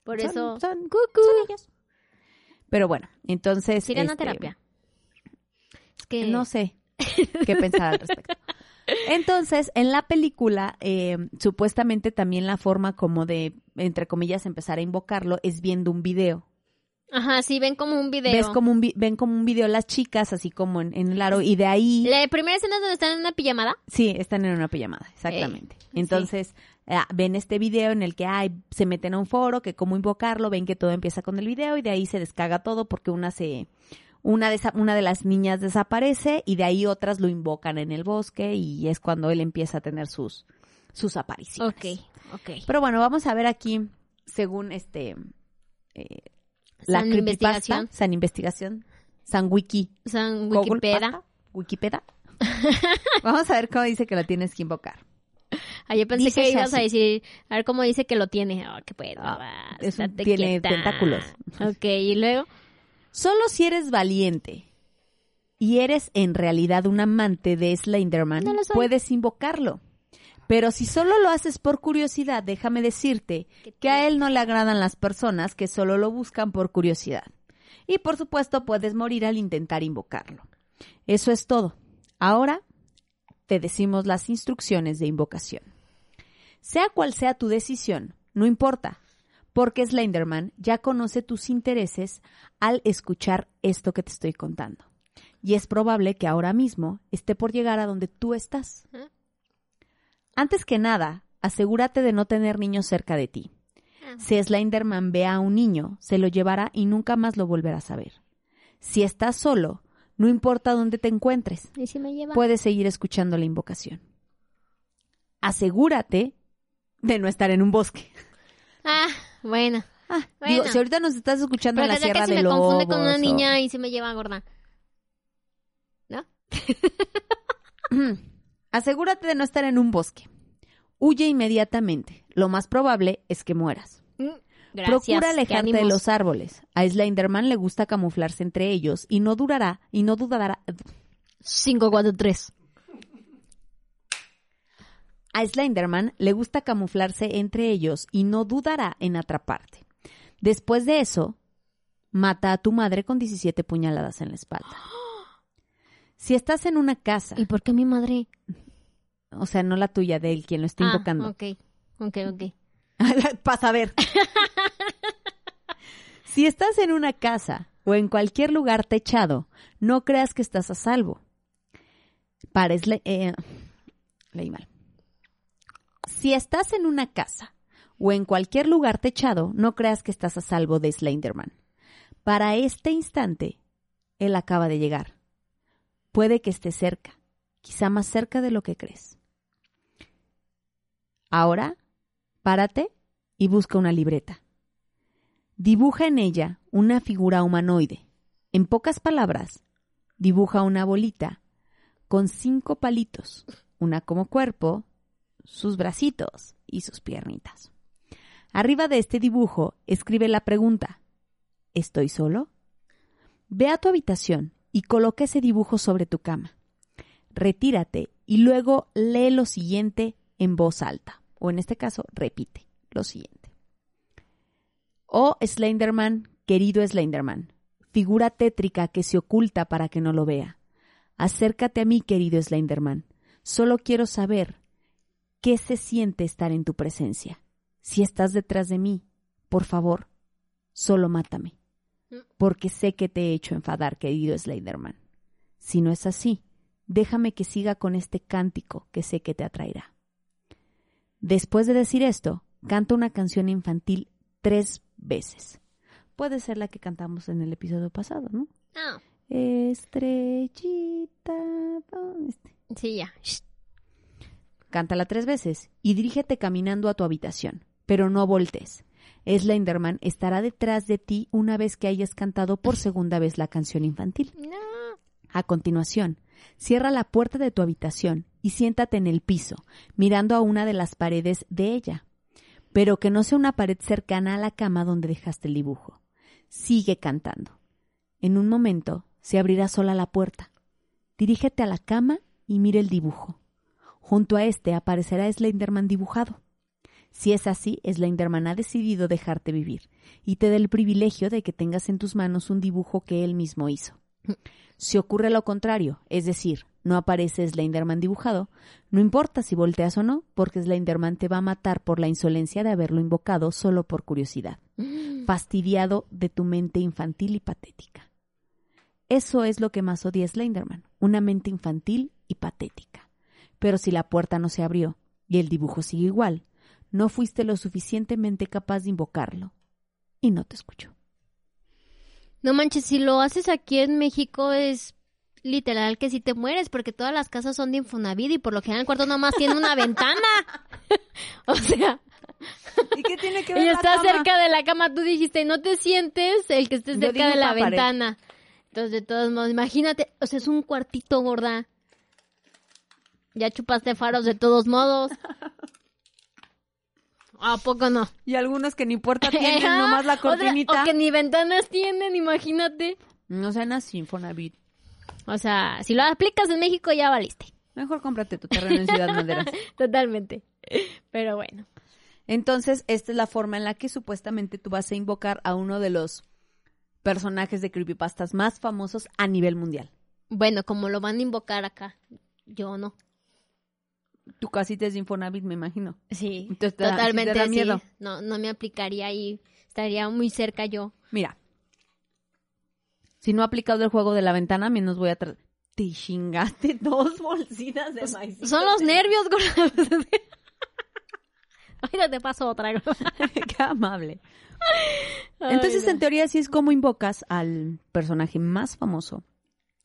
Por Son- eso. son, Cucú. son ellos. Pero bueno, entonces Sí, irán a este, terapia. Que. No sé qué pensar al respecto. Entonces, en la película, eh, supuestamente también la forma como de, entre comillas, empezar a invocarlo es viendo un video. Ajá, sí, ven como un video. Ves como un vi- ven como un video las chicas, así como en, en el aro, y de ahí, La primera escena es donde están en una pijamada. sí, están en una pijamada, exactamente. Entonces, ah, ven este video en el que ay, se meten a un foro, que cómo invocarlo, ven que todo empieza con el video, y de ahí se descarga todo porque una se... Una de, esa- una de las niñas desaparece y de ahí otras lo invocan en el bosque y es cuando él empieza a tener sus, sus apariciones. Ok, ok. Pero bueno, vamos a ver aquí, según este eh, la San investigación. San Investigación, San Wiki, San Wikipedia. Wikipedia. vamos a ver cómo dice que lo tienes que invocar. Ah, yo pensé Dice que ibas así. a decir, a ver cómo dice que lo tiene. Ah, qué pedo. Ah, vas, es un- tiene quieta. tentáculos. Ok, y luego. Solo si eres valiente y eres en realidad un amante de Slenderman, No puedes invocarlo. Pero si solo lo haces por curiosidad, déjame decirte que a él no le agradan las personas que solo lo buscan por curiosidad. Y por supuesto puedes morir al intentar invocarlo. Eso es todo. Ahora te decimos las instrucciones de invocación. Sea cual sea tu decisión, no importa, porque Slenderman ya conoce tus intereses al escuchar esto que te estoy contando. Y es probable que ahora mismo esté por llegar a donde tú estás. Antes que nada, asegúrate de no tener niños cerca de ti. Ah. Si Slenderman ve a un niño, se lo llevará y nunca más lo volverás a ver. Si estás solo, no importa dónde te encuentres, ¿Y si me lleva? puedes seguir escuchando la invocación. Asegúrate de no estar en un bosque. Ah, bueno. Ah, Bueno. digo, si ahorita nos estás escuchando Pero en la que, que Sierra si de me confunde con una Lobos o- niña y se me lleva gorda. ¿No? Asegúrate de no estar en un bosque. Huye inmediatamente. Lo más probable es que mueras. Mm, Gracias. Procura alejarte de los árboles. A Slenderman le gusta camuflarse entre ellos y no durará y no dudará. 5, 4, 3. A Slenderman le gusta camuflarse entre ellos y no dudará en atraparte. Después de eso, mata a tu madre con 17 puñaladas en la espalda. Si estás en una casa, ¿Y por qué mi madre? o sea, no la tuya, del quien lo está Ah, invocando, ok, ok, ok. Pasa a ver. si estás en una casa o en cualquier lugar techado, no creas que estás a salvo. Para Sle- eh, leí mal. Si estás en una casa o en cualquier lugar techado, no creas que estás a salvo de Slenderman. Para este instante, él acaba de llegar. Puede que esté cerca, quizá más cerca de lo que crees. Ahora Párate y busca una libreta. Dibuja en ella una figura humanoide. En pocas palabras, dibuja una bolita con cinco palitos, una como cuerpo, sus bracitos y sus piernitas. Arriba de este dibujo escribe la pregunta, ¿estoy solo? Ve a tu habitación y coloca ese dibujo sobre tu cama. Retírate y luego lee lo siguiente en voz alta, o en este caso, repite lo siguiente. Oh Slenderman, querido Slenderman, figura tétrica que se oculta para que no lo vea. Acércate a mí, querido Slenderman. Solo quiero saber qué se siente estar en tu presencia. Si estás detrás de mí, por favor, solo mátame. Porque sé que te he hecho enfadar, querido Slenderman. Si no es así, déjame que siga con este cántico que sé que te atraerá. Después de decir esto, canta una canción infantil tres veces. Puede ser la que cantamos en el episodio pasado, ¿no? Ah, Estrellita. sí, ya. Cántala tres veces y dirígete caminando a tu habitación, pero no voltees. Slenderman estará detrás de ti una vez que hayas cantado por segunda vez la canción infantil. No. A continuación, cierra la puerta de tu habitación y siéntate en el piso, mirando a una de las paredes de ella, pero que no sea una pared cercana a la cama donde dejaste el dibujo. Sigue cantando. En un momento se abrirá sola la puerta. Dirígete a la cama y mira el dibujo. Junto a este aparecerá Slenderman dibujado. Si es así, Slenderman ha decidido dejarte vivir y te da el privilegio de que tengas en tus manos un dibujo que él mismo hizo. Si ocurre lo contrario, es decir, no aparece Slenderman dibujado, no importa si volteas o no, porque Slenderman te va a matar por la insolencia de haberlo invocado solo por curiosidad, fastidiado de tu mente infantil y patética. Eso es lo que más odia Slenderman, una mente infantil y patética. Pero si la puerta no se abrió y el dibujo sigue igual, no fuiste lo suficientemente capaz de invocarlo y no te escuchó. No manches, si lo haces aquí en México es literal que si te mueres porque todas las casas son de Infonavit y por lo general el cuarto nomás tiene una ventana. o sea, ¿Y qué tiene que y está cerca de la cama, tú dijiste, no te sientes el que estés Yo cerca de la la pared. ventana. Entonces, de todos modos, imagínate, o sea, es un cuartito gorda. Ya chupaste faros de todos modos. ¿A poco no? Y algunos que ni puerta tienen, nomás la o sea, cortinita. O que ni ventanas tienen, imagínate. No sean así, Infonavit. O sea, si lo aplicas en México ya valiste. Mejor cómprate tu terreno en Ciudad Madera. Totalmente. Pero bueno. Entonces, esta es la forma en la que supuestamente tú vas a invocar a uno de los personajes de creepypastas más famosos a nivel mundial. Bueno, como lo van a invocar acá. Yo no. Tu casita es de Infonavit, me imagino. Sí, Entonces te da- totalmente te da sí. miedo. No, no me aplicaría y estaría muy cerca yo. Mira. Si no he aplicado el juego de la ventana, menos voy a tratar. Te chingaste dos bolsitas de maíz. Son los nervios, gorda. Ahorita te paso otra. Qué amable. Entonces, en teoría, así es como invocas al personaje más famoso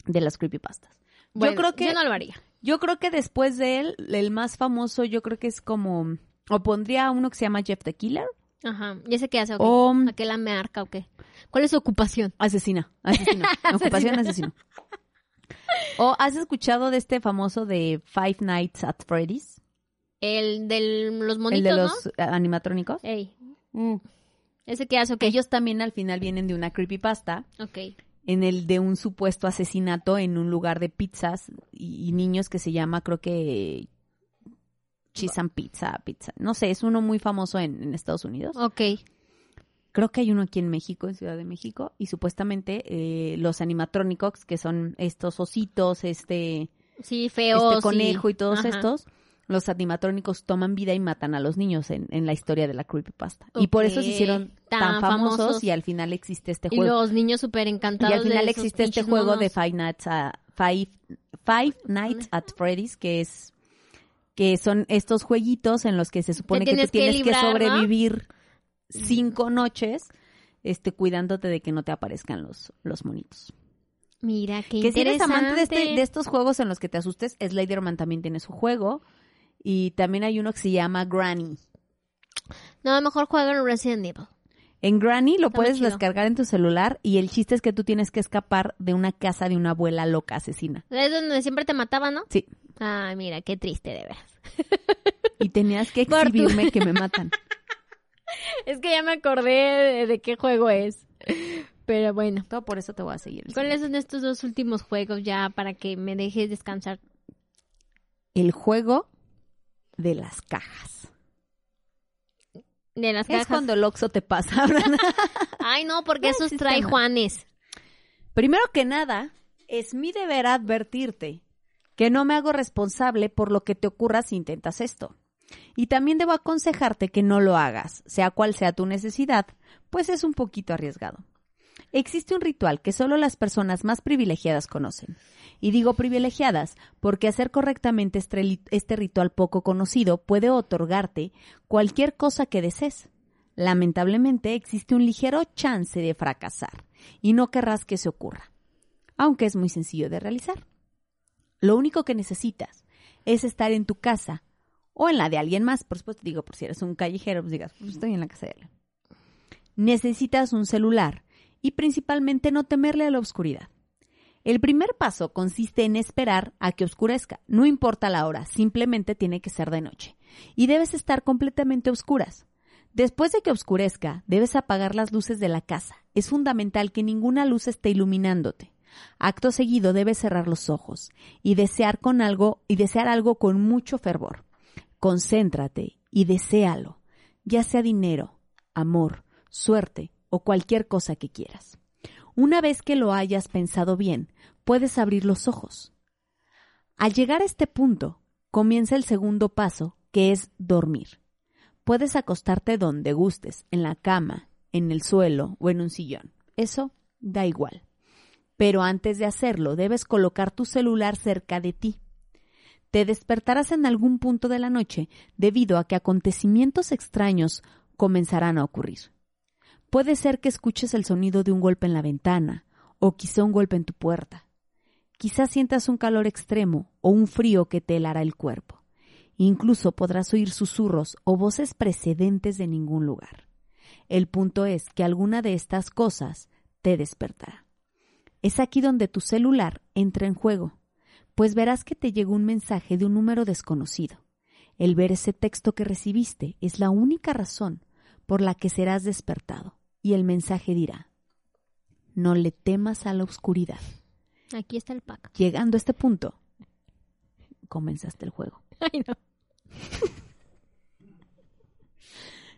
de las creepypastas. Bueno, yo creo que yo no lo haría. Yo creo que después de él, el más famoso, yo creo que es como o pondría a uno que se llama Jeff the Killer, Ajá. ¿Y ese qué hace? o qué? o ¿A qué la marca o qué? ¿Cuál es su ocupación? asesina, asesino, ocupación asesino. ¿O has escuchado de este famoso de Five Nights at Freddy's? El de los el monitos, de los eh, animatrónicos. Ey. ¿Ese qué hace o qué? Ellos también al final vienen de una creepypasta Ok. En el de un supuesto asesinato en un lugar de pizzas y, y niños que se llama, creo que Cheese and Pizza, pizza. No sé, es uno muy famoso en, en Estados Unidos. Ok. Creo que hay uno aquí en México, en Ciudad de México, y supuestamente eh, los animatrónicos, que son estos ositos, este, Sí, feos. este conejo y todos Ajá. estos, los animatrónicos toman vida y matan a los niños en, en la historia de la creepypasta. Y por eso se hicieron tan, tan famosos, famosos. y al final existe este Y juego. los niños súper Y encantados. al final de existe este juego monos. de Five Nights, a- Five, Five Nights at Freddy's, que es que son estos jueguitos en los que se supone que, tienes tú tienes que que, sobrevivir cinco noches, este, cuidándote de que no te aparezcan los, los monitos. Mira, qué Que si eres interesante. amante de, este- de estos juegos en los que te asustes, Sliderman también tiene su juego. Y también hay uno que se llama Granny. No, mejor juego en Resident Evil. En Granny lo Está puedes descargar en tu celular y el chiste es que tú tienes que escapar de una casa de una abuela loca asesina. Es donde siempre te mataba, ¿no? Sí. Ah, mira, qué triste, de veras. Y tenías que exhibirme que me matan. Es que ya me acordé de, de qué juego es. Pero bueno. Todo por eso te voy a seguir. ¿Cuáles son estos dos últimos juegos ya para que me dejes descansar? El juego de las cajas. De las Es cajas. cuando el Oxxo te pasa. Ay, no, porque No esos existe trae. Juanes. Primero que nada, es mi deber advertirte que no me hago responsable por lo que te ocurra si intentas esto. Y también debo aconsejarte que no lo hagas, sea cual sea tu necesidad, pues es un poquito arriesgado. Existe un ritual que solo las personas más privilegiadas conocen. Y digo privilegiadas porque hacer correctamente este, este ritual poco conocido puede otorgarte cualquier cosa que desees. Lamentablemente existe un ligero chance de fracasar y no querrás que se ocurra, aunque es muy sencillo de realizar. Lo único que necesitas es estar en tu casa o en la de alguien más, por supuesto, digo, por si eres un callejero, pues digas, pues estoy en la casa de él. Necesitas un celular y principalmente no temerle a la oscuridad. El primer paso consiste en esperar a que oscurezca. No importa la hora, simplemente tiene que ser de noche. Y debes estar completamente a oscuras. Después de que oscurezca, debes apagar las luces de la casa. Es fundamental que ninguna luz esté iluminándote. Acto seguido debes cerrar los ojos y desear con algo y desear algo con mucho fervor. Concéntrate y deséalo, ya sea dinero, amor, suerte o cualquier cosa que quieras. Una vez que lo hayas pensado bien, puedes abrir los ojos. Al llegar a este punto, comienza el segundo paso, que es dormir. Puedes acostarte donde gustes, en la cama, en el suelo o en un sillón. Eso da igual. Pero antes de hacerlo, debes colocar tu celular cerca de ti. Te despertarás en algún punto de la noche debido a que acontecimientos extraños comenzarán a ocurrir. Puede ser que escuches el sonido de un golpe en la ventana o quizá un golpe en tu puerta. Quizás sientas un calor extremo o un frío que te helará el cuerpo. Incluso podrás oír susurros o voces precedentes de ningún lugar. El punto es que alguna de estas cosas te despertará. Es aquí donde tu celular entra en juego, pues verás que te llegó un mensaje de un número desconocido. El ver ese texto que recibiste es la única razón por la que serás despertado, y el mensaje dirá, no le temas a la oscuridad. Aquí está el pack. Llegando a este punto, comenzaste el juego. Ay, no.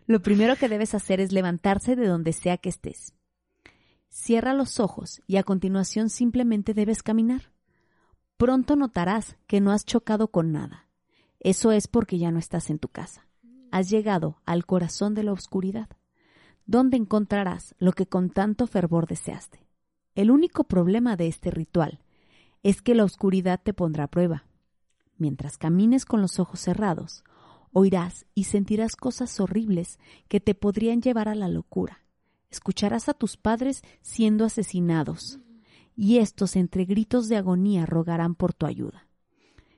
Lo primero que debes hacer es levantarse de donde sea que estés. Cierra los ojos y a continuación simplemente debes caminar. Pronto notarás que no has chocado con nada. Eso es porque ya no estás en tu casa. Has llegado al corazón de la oscuridad, donde encontrarás lo que con tanto fervor deseaste. El único problema de este ritual es que la oscuridad te pondrá a prueba. Mientras camines con los ojos cerrados, oirás y sentirás cosas horribles que te podrían llevar a la locura. Escucharás a tus padres siendo asesinados, y estos entre gritos de agonía rogarán por tu ayuda.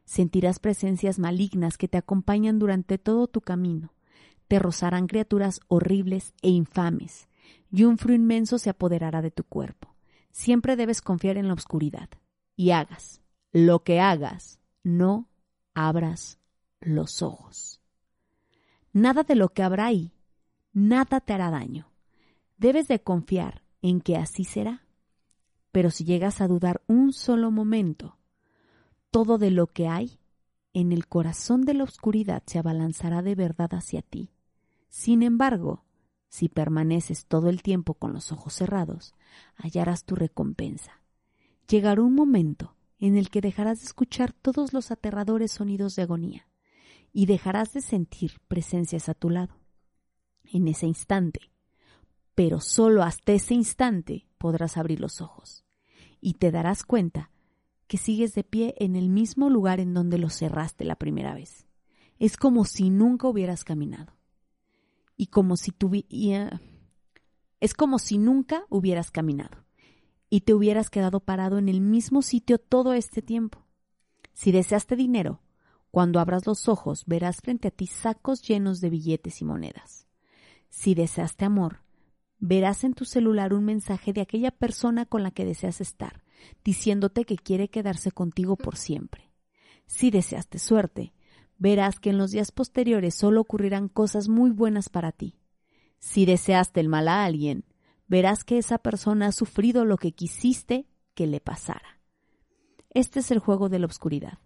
Sentirás presencias malignas que te acompañan durante todo tu camino. Te rozarán criaturas horribles e infames, y un frío inmenso se apoderará de tu cuerpo. Siempre debes confiar en la oscuridad. Y hagas lo que hagas, no abras los ojos. Nada de lo que habrá ahí, nada te hará daño. Debes de confiar en que así será. Pero si llegas a dudar un solo momento, todo de lo que hay en el corazón de la oscuridad se abalanzará de verdad hacia ti. Sin embargo, si permaneces todo el tiempo con los ojos cerrados, hallarás tu recompensa. Llegará un momento en el que dejarás de escuchar todos los aterradores sonidos de agonía y dejarás de sentir presencias a tu lado. En ese instante, pero solo hasta ese instante podrás abrir los ojos y te darás cuenta que sigues de pie en el mismo lugar en donde lo cerraste la primera vez. Es como si nunca hubieras caminado. Y como si tuvi- eh, es como si nunca hubieras caminado y te hubieras quedado parado en el mismo sitio todo este tiempo. Si deseaste dinero, Cuando abras los ojos, verás frente a ti sacos llenos de billetes y monedas. Si deseaste amor, verás en tu celular un mensaje de aquella persona con la que deseas estar, diciéndote que quiere quedarse contigo por siempre. Si deseaste suerte, verás que en los días posteriores solo ocurrirán cosas muy buenas para ti. Si deseaste el mal a alguien, verás que esa persona ha sufrido lo que quisiste que le pasara. Este es el juego de la oscuridad,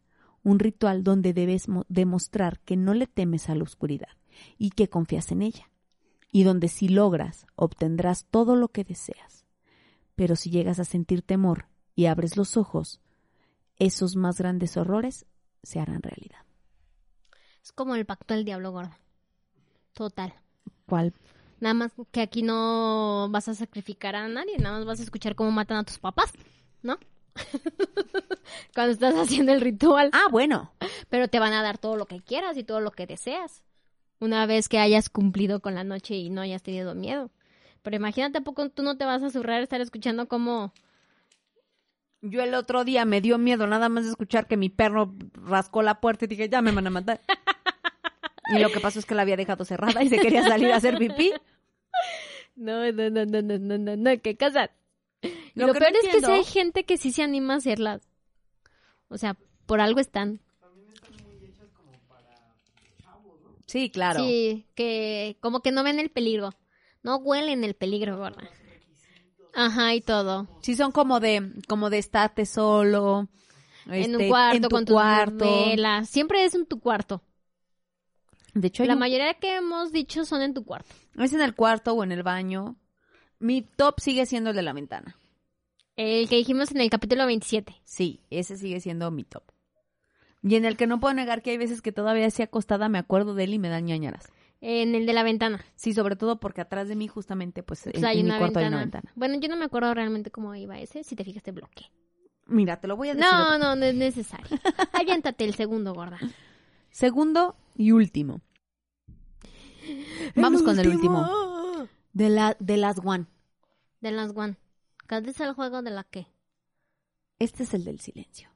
un ritual donde debes demostrar que no le temes a la oscuridad y que confías en ella, y donde si logras obtendrás todo lo que deseas. Pero si llegas a sentir temor y abres los ojos, esos más grandes horrores se harán realidad. Es como el pacto del diablo gordo. Total. ¿Cuál? Nada más que aquí no vas a sacrificar a nadie, nada más vas a escuchar cómo matan a tus papás, ¿no? Cuando estás haciendo el ritual. Ah, bueno. Pero te van a dar todo lo que quieras y todo lo que deseas. Una vez que hayas cumplido con la noche y no hayas tenido miedo. Pero imagínate, ¿a poco tú no te vas a zurrar estar escuchando cómo... Yo el otro día me dio miedo nada más de escuchar que mi perro rascó la puerta y dije, ya me van a matar. y lo que pasó es que la había dejado cerrada y se quería salir a hacer pipí. No, no, no, no, no, no, no, no, qué cosas. Lo, peor es que sí hay gente que sí se anima a hacerlas. O sea, por algo están. Sí, claro. Sí, que como que no ven el peligro. No huelen el peligro, ¿verdad? Ajá, y todo. Sí, son como de, como de estate solo. en un este, cuarto, en tu con tu cuarto. Siempre es en tu cuarto. De hecho, La un- mayoría que hemos dicho son en tu cuarto. es en el cuarto o en el baño. Mi top sigue siendo el de la ventana. El que dijimos en el capítulo 27. Sí, ese sigue siendo mi top. Y en el que no puedo negar que hay veces que todavía así acostada me acuerdo de él y me dan ñañaras. En el de la ventana. Sí, sobre todo porque atrás de mí justamente pues Pues en, hay en mi una cuarto hay ventana. una ventana. Bueno, yo no me acuerdo realmente cómo iba ese. Si te fijas, te bloqueé. Mira, te lo voy a decir. No, no, no es necesario. Aviéntate el segundo, gorda. Segundo y último. Vamos con el último. De la de las one. De las one. ¿Cuál es el juego de la qué? Este es el del silencio.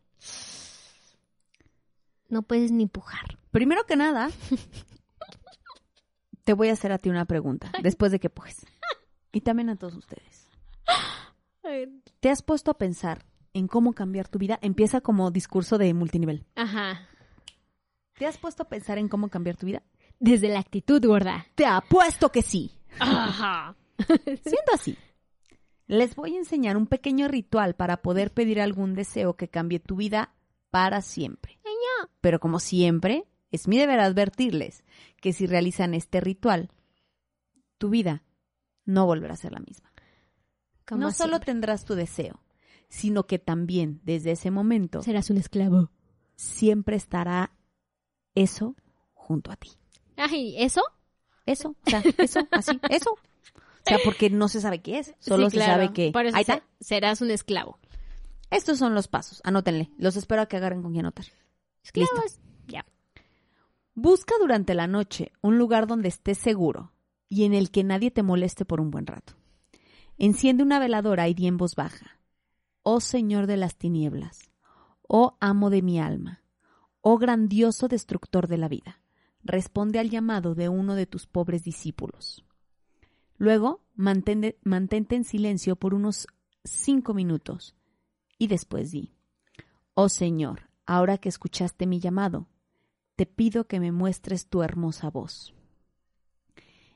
No puedes ni pujar. Primero que nada, te voy a hacer a ti una pregunta después de que pujes. Y también a todos ustedes. ¿Te has puesto a pensar en cómo cambiar tu vida? Empieza como discurso de multinivel. Ajá. ¿Te has puesto a pensar en cómo cambiar tu vida? Desde la actitud, gorda. Te apuesto que sí. Ajá. Siendo así, les voy a enseñar un pequeño ritual para poder pedir algún deseo que cambie tu vida para siempre. Pero como siempre, es mi deber advertirles que si realizan este ritual, tu vida no volverá a ser la misma. Como no solo siempre. tendrás tu deseo, sino que también desde ese momento serás un esclavo. siempre estará eso junto a ti. Ay, ¿eso? Eso, o sea, eso, así, eso. O sea, porque no se sabe qué es, solo Sí, se sabe que... Por eso Ahí está. se- serás un esclavo. Estos son los pasos, anótenle. Los espero a que agarren con qué anotar. Esclavos. Ya. Busca durante la noche un lugar donde estés seguro y en el que nadie te moleste por un buen rato. Enciende una veladora y di en voz baja. Oh Señor de las tinieblas, oh amo de mi alma, oh grandioso destructor de la vida, responde al llamado de uno de tus pobres discípulos. Luego, mantente, mantente en silencio por unos cinco minutos y después di, Oh Señor, ahora que escuchaste mi llamado, te pido que me muestres tu hermosa voz.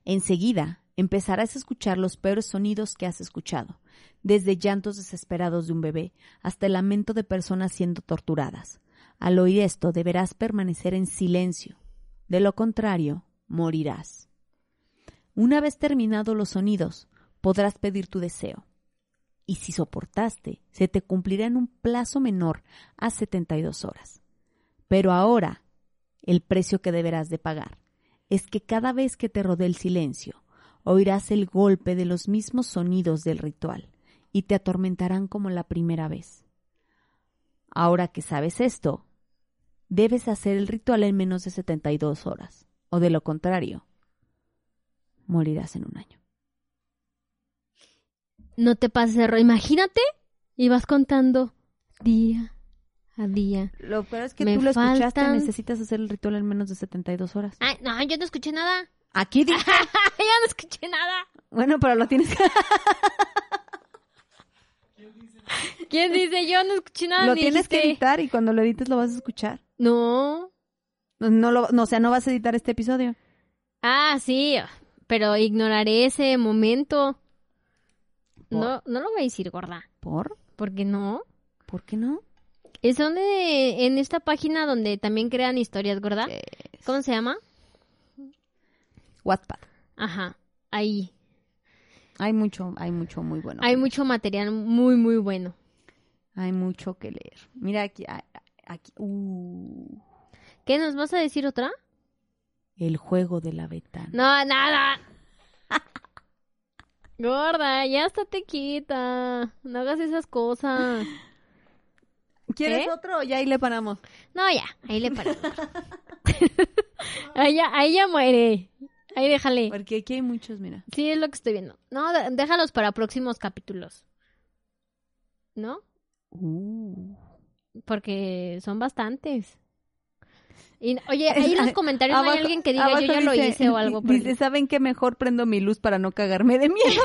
Enseguida empezarás a escuchar los peores sonidos que has escuchado, desde llantos desesperados de un bebé hasta el lamento de personas siendo torturadas. Al oír esto deberás permanecer en silencio, de lo contrario, morirás. Una vez terminados los sonidos, podrás pedir tu deseo. Y si soportaste, se te cumplirá en un plazo menor a 72 horas. Pero ahora, el precio que deberás de pagar es que cada vez que te rodee el silencio, oirás el golpe de los mismos sonidos del ritual y te atormentarán como la primera vez. Ahora que sabes esto, debes hacer el ritual en menos de 72 horas, o de lo contrario, morirás en un año. No te pases ro- Imagínate y vas contando día a día. Lo peor es que Me tú lo escuchaste, necesitas hacer el ritual en menos de 72 horas. Ay, no, yo no escuché nada. Aquí dice. yo no escuché nada. bueno, pero lo tienes que... ¿Quién dice? Yo no escuché nada. lo ni tienes que editar y cuando lo edites lo vas a escuchar. No. No, no, lo, no, o sea, no vas a editar este episodio. Ah, sí, pero ignoraré ese momento. No, no lo voy a decir, gorda. ¿Por? ¿Por qué no? ¿Por qué no? Es donde, en esta página donde también crean historias, gorda. ¿Cómo se llama? Wattpad. Ajá, ahí. Hay mucho, hay mucho muy bueno. Hay mucho material muy, muy bueno. Hay mucho que leer. Mira aquí, aquí. Uh, ¿Qué nos vas a decir otra? el juego de la ventana. No, nada. Gorda, ya estate quita. No hagas esas cosas. ¿Quieres ¿Eh? otro? Ya ahí le paramos. No, ya, ahí le paramos. ahí, ya, ahí ya muere. Ahí déjale. Porque aquí hay muchos, mira. Sí, es lo que estoy viendo. No, déjalos para próximos capítulos. ¿No? Uh. Porque son bastantes. Y, oye, ahí en los comentarios no hay alguien que diga yo ya lo hice o algo. por Dice, ¿saben qué? Mejor prendo mi luz para no cagarme de miedo.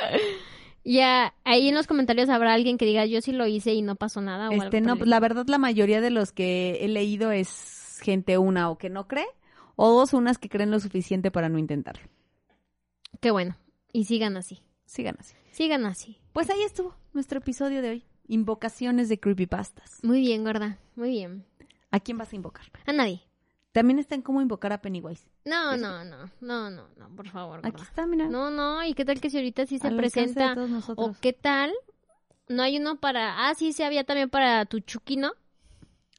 Ya, ahí en los comentarios habrá alguien que diga yo sí lo hice y no pasó nada. O Este, no, pues, la verdad la mayoría de los que he leído es gente una o que no cree, o dos unas que creen lo suficiente para no intentarlo. Qué bueno. Y sigan así. Sigan así. Sigan así. Pues ahí estuvo nuestro episodio de hoy. Invocaciones de creepypastas. Muy bien, gorda. Muy bien. ¿A quién vas a invocar? A nadie. También está en cómo invocar a Pennywise. No, no, no. No, no, no. Por favor, Aquí gorda. está, mira. No, no. ¿Y qué tal que si ahorita sí se Al presenta? ¿O qué tal? No hay uno para... Ah, sí, sí había también para tu chucky, ¿no?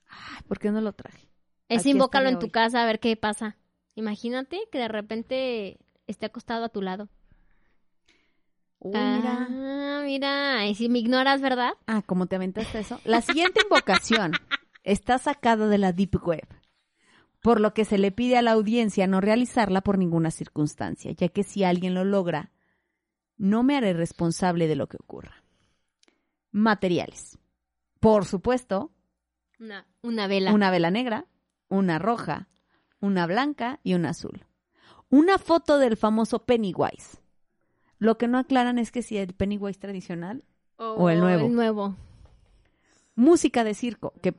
Ay, ¿Por qué no lo traje? Es Aquí invócalo en tu hoy. casa a ver qué pasa. Imagínate que de repente esté acostado a tu lado. Uy, mira. Ah, mira. Y si me ignoras, ¿verdad? Ah, como te aventaste eso. La siguiente invocación está sacada de la Deep Web, por lo que se le pide a la audiencia no realizarla por ninguna circunstancia, ya que si alguien lo logra, no me haré responsable de lo que ocurra. Materiales. Por supuesto, Una, una vela. una vela negra, una roja, una blanca y una azul. Una foto del famoso Pennywise. Lo que no aclaran es que si el Pennywise tradicional o el nuevo. El nuevo. música de circo, que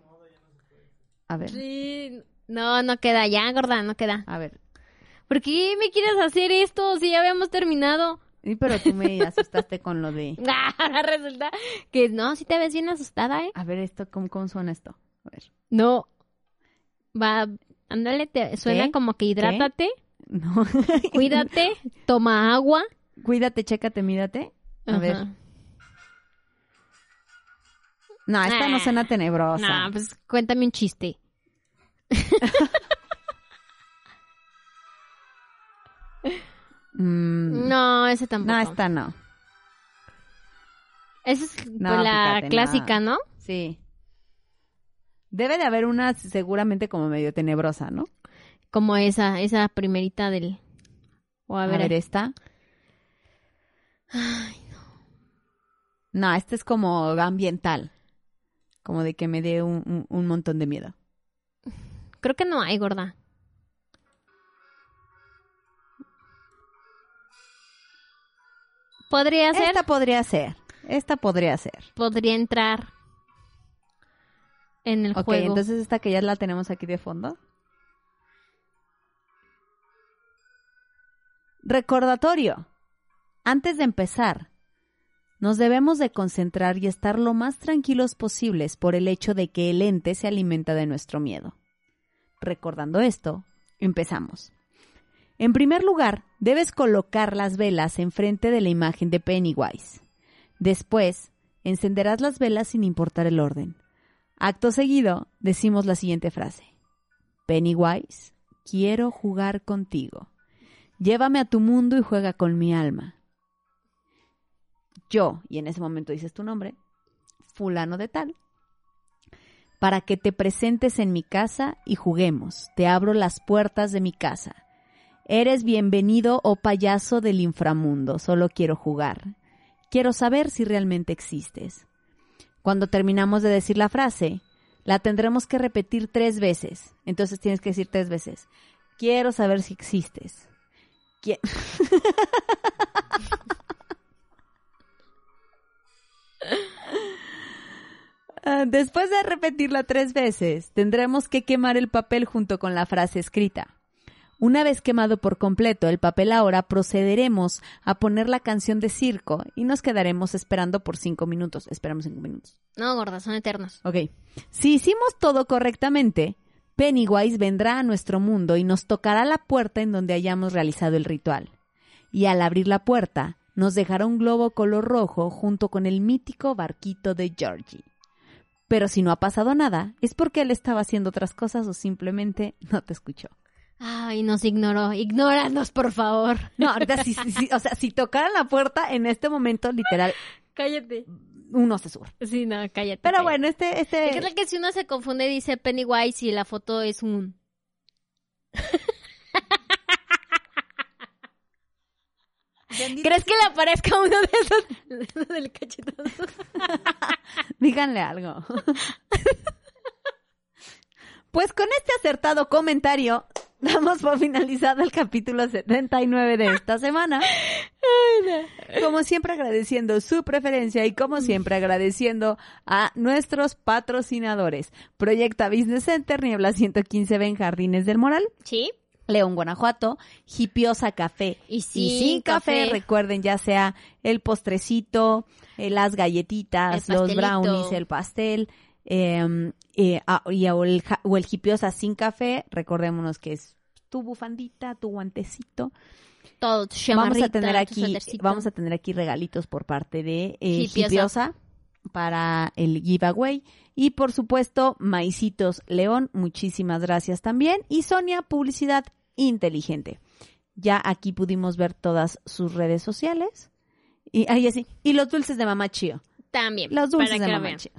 a ver, Sí. No, no queda ya, gorda, no queda. a ver. ¿Por qué me quieres hacer esto si ya habíamos terminado? Sí, pero tú me asustaste con lo de Ahora resulta que no, si te ves bien asustada, ¿eh? A ver esto cómo, cómo suena esto. A ver. No. Va, ándale, te suena ¿Qué? como que hidrátate, No. cuídate, toma agua. Cuídate, chécate, mírate. A Ajá. ver. No, esta no Ah. suena tenebrosa. No, pues cuéntame un chiste. Mm, No, ese tampoco. no, esta no. Esa es No, pues, la fíjate, clásica, ¿no? Sí. Debe de haber una seguramente como medio tenebrosa, ¿no? Como esa, esa primerita del... O a A ver, ver, esta. No, esta es como ambiental. Como de que me dé un, un- un montón de miedo. Creo que no hay, gorda. Podría ser, Esta podría ser. Esta podría ser. podría entrar en el Ok, juego. entonces esta que ya la tenemos aquí de fondo. Recordatorio. Antes de empezar, nos debemos de concentrar y estar lo más tranquilos posibles por el hecho de que el ente se alimenta de nuestro miedo. Recordando esto, empezamos. En primer lugar, debes colocar las velas enfrente de la imagen de Pennywise. Después, encenderás las velas sin importar el orden. Acto seguido, decimos la siguiente frase. Pennywise, quiero jugar contigo. Llévame a tu mundo y juega con mi alma. Yo, y en ese momento dices tu nombre, fulano de tal, para que te presentes en mi casa y juguemos. Te abro las puertas de mi casa. Eres bienvenido, oh payaso del inframundo. Solo quiero jugar. Quiero saber si realmente existes. cuando terminamos de decir la frase, la tendremos que repetir tres veces. Entonces tienes que decir tres veces. Quiero saber si existes. Qui- Después de repetirla tres veces, tendremos que quemar el papel junto con la frase escrita. Una vez quemado por completo el papel ahora, procederemos a poner la canción de circo y nos quedaremos esperando por cinco minutos. Esperamos cinco minutos. No, gorda, son eternos. Ok. Si hicimos todo correctamente, Pennywise vendrá a nuestro mundo y nos tocará la puerta en donde hayamos realizado el ritual. Y al abrir la puerta, nos dejará un globo color rojo junto con el mítico barquito de Georgie. Pero si no ha pasado nada, es porque él estaba haciendo otras cosas o simplemente no te escuchó. Ay, nos ignoró. Ignóranos, por favor. No, ahorita sí, o sea, si tocaran la puerta en este momento, literal, Cállate. uno se sube. Sí, no, cállate. Pero cállate. bueno, este, este. ¿Qué tal que si uno se confunde y dice Pennywise y la foto es un... ¿Crees que le aparezca uno de esos del cachetazo? Díganle algo. pues con este acertado comentario, damos por finalizado el capítulo 79 de esta semana. Como siempre agradeciendo su preferencia y como siempre agradeciendo a nuestros patrocinadores. Proyecta Business Center, Niebla 115B en Jardines del Moral. Sí. León, Guanajuato, Hipiosa Café Y sin café. café. Recuerden, ya sea el postrecito, eh, las galletitas, los brownies, el pastel, eh, eh, ah, y, o, el, ja- o el Hipiosa sin café. Recordémonos que es tu bufandita, tu guantecito. Todo, tu Vamos a tener aquí, vamos a tener aquí regalitos por parte de eh, Hipiosa. Hipiosa para el giveaway. Y por supuesto, Maicitos León, muchísimas gracias también. Y Sonia, Publicidad Inteligente. Ya aquí pudimos ver todas sus redes sociales. Y ahí así. Y los dulces de Mamá Chío. También. Los dulces para de lo Mamá vean. Chío.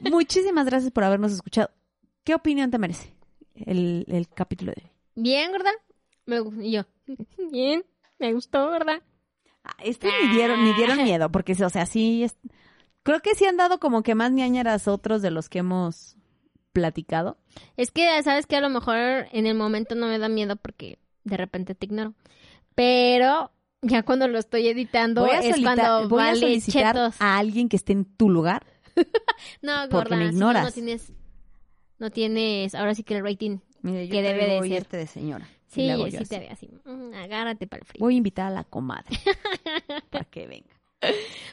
Muchísimas gracias por habernos escuchado. ¿Qué opinión te merece el, el capítulo de hoy? Bien, ¿verdad? Me, yo. Bien. Me gustó, ¿verdad? Ah, Este ni dieron, ni dieron miedo, porque, o sea, sí, es- creo que sí han dado como que más ñañaras otros de los que hemos platicado. Es que, ¿sabes que A lo mejor en el momento no me da miedo porque de repente te ignoro. Pero ya cuando lo estoy editando Voy a, es cuando voy a solicitar chetos. a alguien que esté en tu lugar. No, gorda, me no, ignoras. no tienes, no tienes, ahora sí que el rating. Mire, yo Que debe de ser. este de señora. Sí, sí te ve así. Mm, agárrate para el frío. Voy a invitar a la comadre para que venga.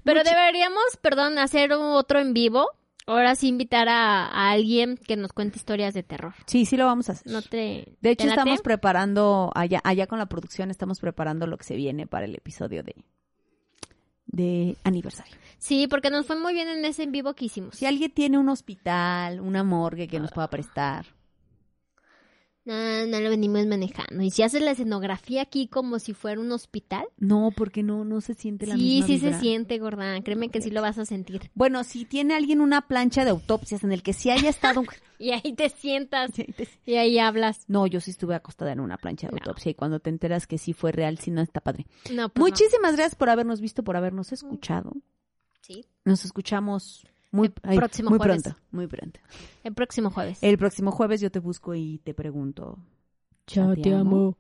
Pero Muchi- deberíamos, perdón, hacer un otro en vivo. Ahora sí invitar a, a alguien que nos cuente historias de terror. Sí, sí lo vamos a hacer. No te. de hecho, estamos preparando, allá, allá con la producción, estamos preparando lo que se viene para el episodio de, de aniversario. Sí, porque nos fue muy bien en ese en vivo que hicimos. Si alguien tiene un hospital, una morgue que nos pueda prestar, No, no lo venimos manejando. Y si haces la escenografía aquí como si fuera un hospital. No, porque no, no se siente la Sí, misma sí se siente, gorda. Créeme que sí lo vas a sentir. Bueno, si tiene alguien una plancha de autopsias en el que sí haya estado... un- Y ahí te sientas Sí, te- y ahí hablas. No, yo sí estuve acostada en una plancha de No. autopsia y cuando te enteras que sí fue real, sí no está padre. No, pues no. Muchísimas gracias por habernos visto, por habernos escuchado. Sí. Nos escuchamos muy, El ay, próximo muy jueves. pronto, muy pronto. El próximo jueves. El próximo jueves yo te busco y te pregunto. Ya te amo.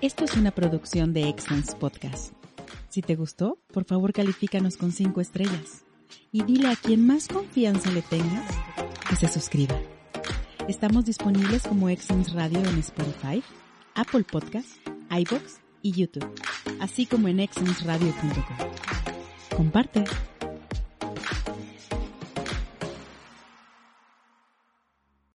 Esto es una producción de Excellence Podcast. Si te gustó, por favor califícanos con 5 estrellas y dile a quien más confianza le tengas que se suscriba. Estamos disponibles como Excellence Radio en Spotify, Apple Podcast, iBox y YouTube, así como en excellenceradio.com. Comparte.